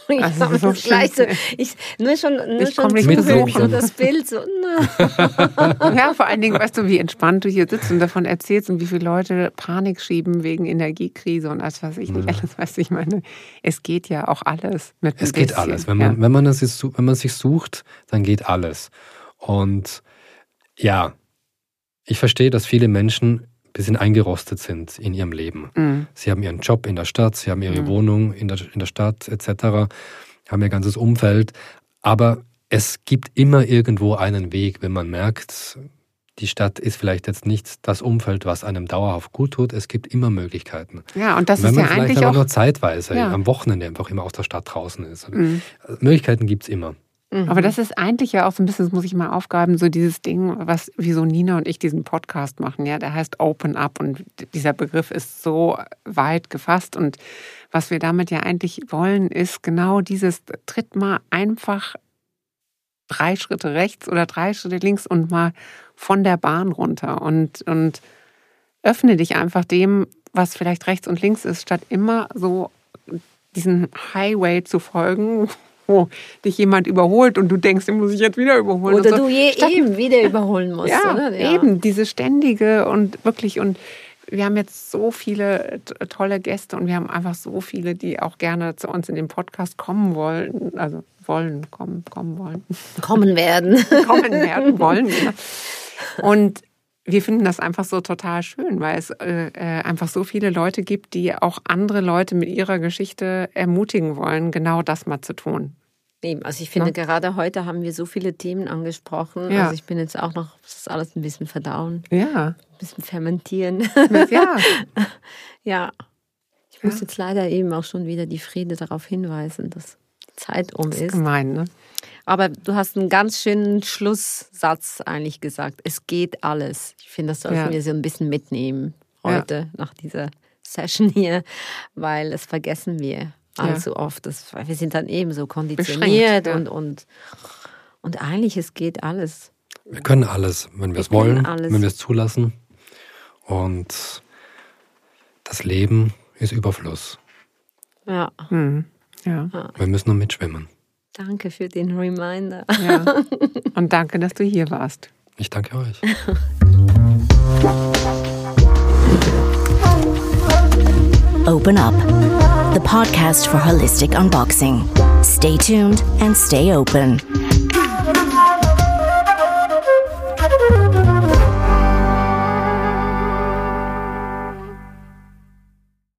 Ich also habe so das Gleiche. Ich, nur schon, nur ich schon nicht so das Bild. So, ja, vor allen Dingen, weißt du, wie entspannt du hier sitzt und davon erzählst und wie viele Leute Panik schieben wegen Energiekrise und alles, was ich nicht alles weiß. Ich meine, es geht ja auch alles mit Es geht bisschen. alles. Wenn man, ja. wenn, man das ist, wenn man sich sucht, dann geht alles. Und ja, ich verstehe, dass viele Menschen bisschen eingerostet sind in ihrem Leben. Mhm. Sie haben ihren Job in der Stadt, sie haben ihre mhm. Wohnung in der, in der Stadt etc., haben ihr ganzes Umfeld. Aber es gibt immer irgendwo einen Weg, wenn man merkt, die Stadt ist vielleicht jetzt nicht das Umfeld, was einem dauerhaft gut tut. Es gibt immer Möglichkeiten. Ja, und das wenn ist ja eigentlich vielleicht aber nur zeitweise ja. am Wochenende einfach immer aus der Stadt draußen ist. Mhm. Möglichkeiten gibt es immer. Mhm. Aber das ist eigentlich ja auch so ein bisschen, das muss ich mal aufgaben, so dieses Ding, was, wieso Nina und ich diesen Podcast machen, ja, der heißt Open Up und dieser Begriff ist so weit gefasst und was wir damit ja eigentlich wollen, ist genau dieses, tritt mal einfach drei Schritte rechts oder drei Schritte links und mal von der Bahn runter und, und öffne dich einfach dem, was vielleicht rechts und links ist, statt immer so diesen Highway zu folgen, wo dich jemand überholt und du denkst, den muss ich jetzt wieder überholen. Oder so. du je Statt, eben wieder überholen musst. Ja, oder? ja, eben, diese ständige und wirklich und wir haben jetzt so viele tolle Gäste und wir haben einfach so viele, die auch gerne zu uns in den Podcast kommen wollen, also wollen, kommen, kommen wollen. Kommen werden. kommen werden wollen. Genau. Und wir finden das einfach so total schön, weil es äh, äh, einfach so viele Leute gibt, die auch andere Leute mit ihrer Geschichte ermutigen wollen, genau das mal zu tun. Eben, also ich finde, ja. gerade heute haben wir so viele Themen angesprochen. Ja. Also ich bin jetzt auch noch, das ist alles ein bisschen verdauen. Ja. Ein bisschen fermentieren. Ja. ja. Ich muss jetzt leider eben auch schon wieder die Friede darauf hinweisen, dass Zeit um das ist. Gemein, ne? Aber du hast einen ganz schönen Schlusssatz eigentlich gesagt. Es geht alles. Ich finde, das sollten ja. wir so ein bisschen mitnehmen heute ja. nach dieser Session hier, weil es vergessen wir allzu ja. oft. Das, wir sind dann eben so konditioniert und, und, und eigentlich es geht alles. Wir können alles, wenn wir es wollen, alles. wenn wir es zulassen. Und das Leben ist Überfluss. Ja. Hm. Ja. Wir müssen nur mitschwimmen. Danke für den Reminder. Ja. Und danke, dass du hier warst. Ich danke euch. Open Up, the podcast for holistic unboxing. Stay tuned and stay open.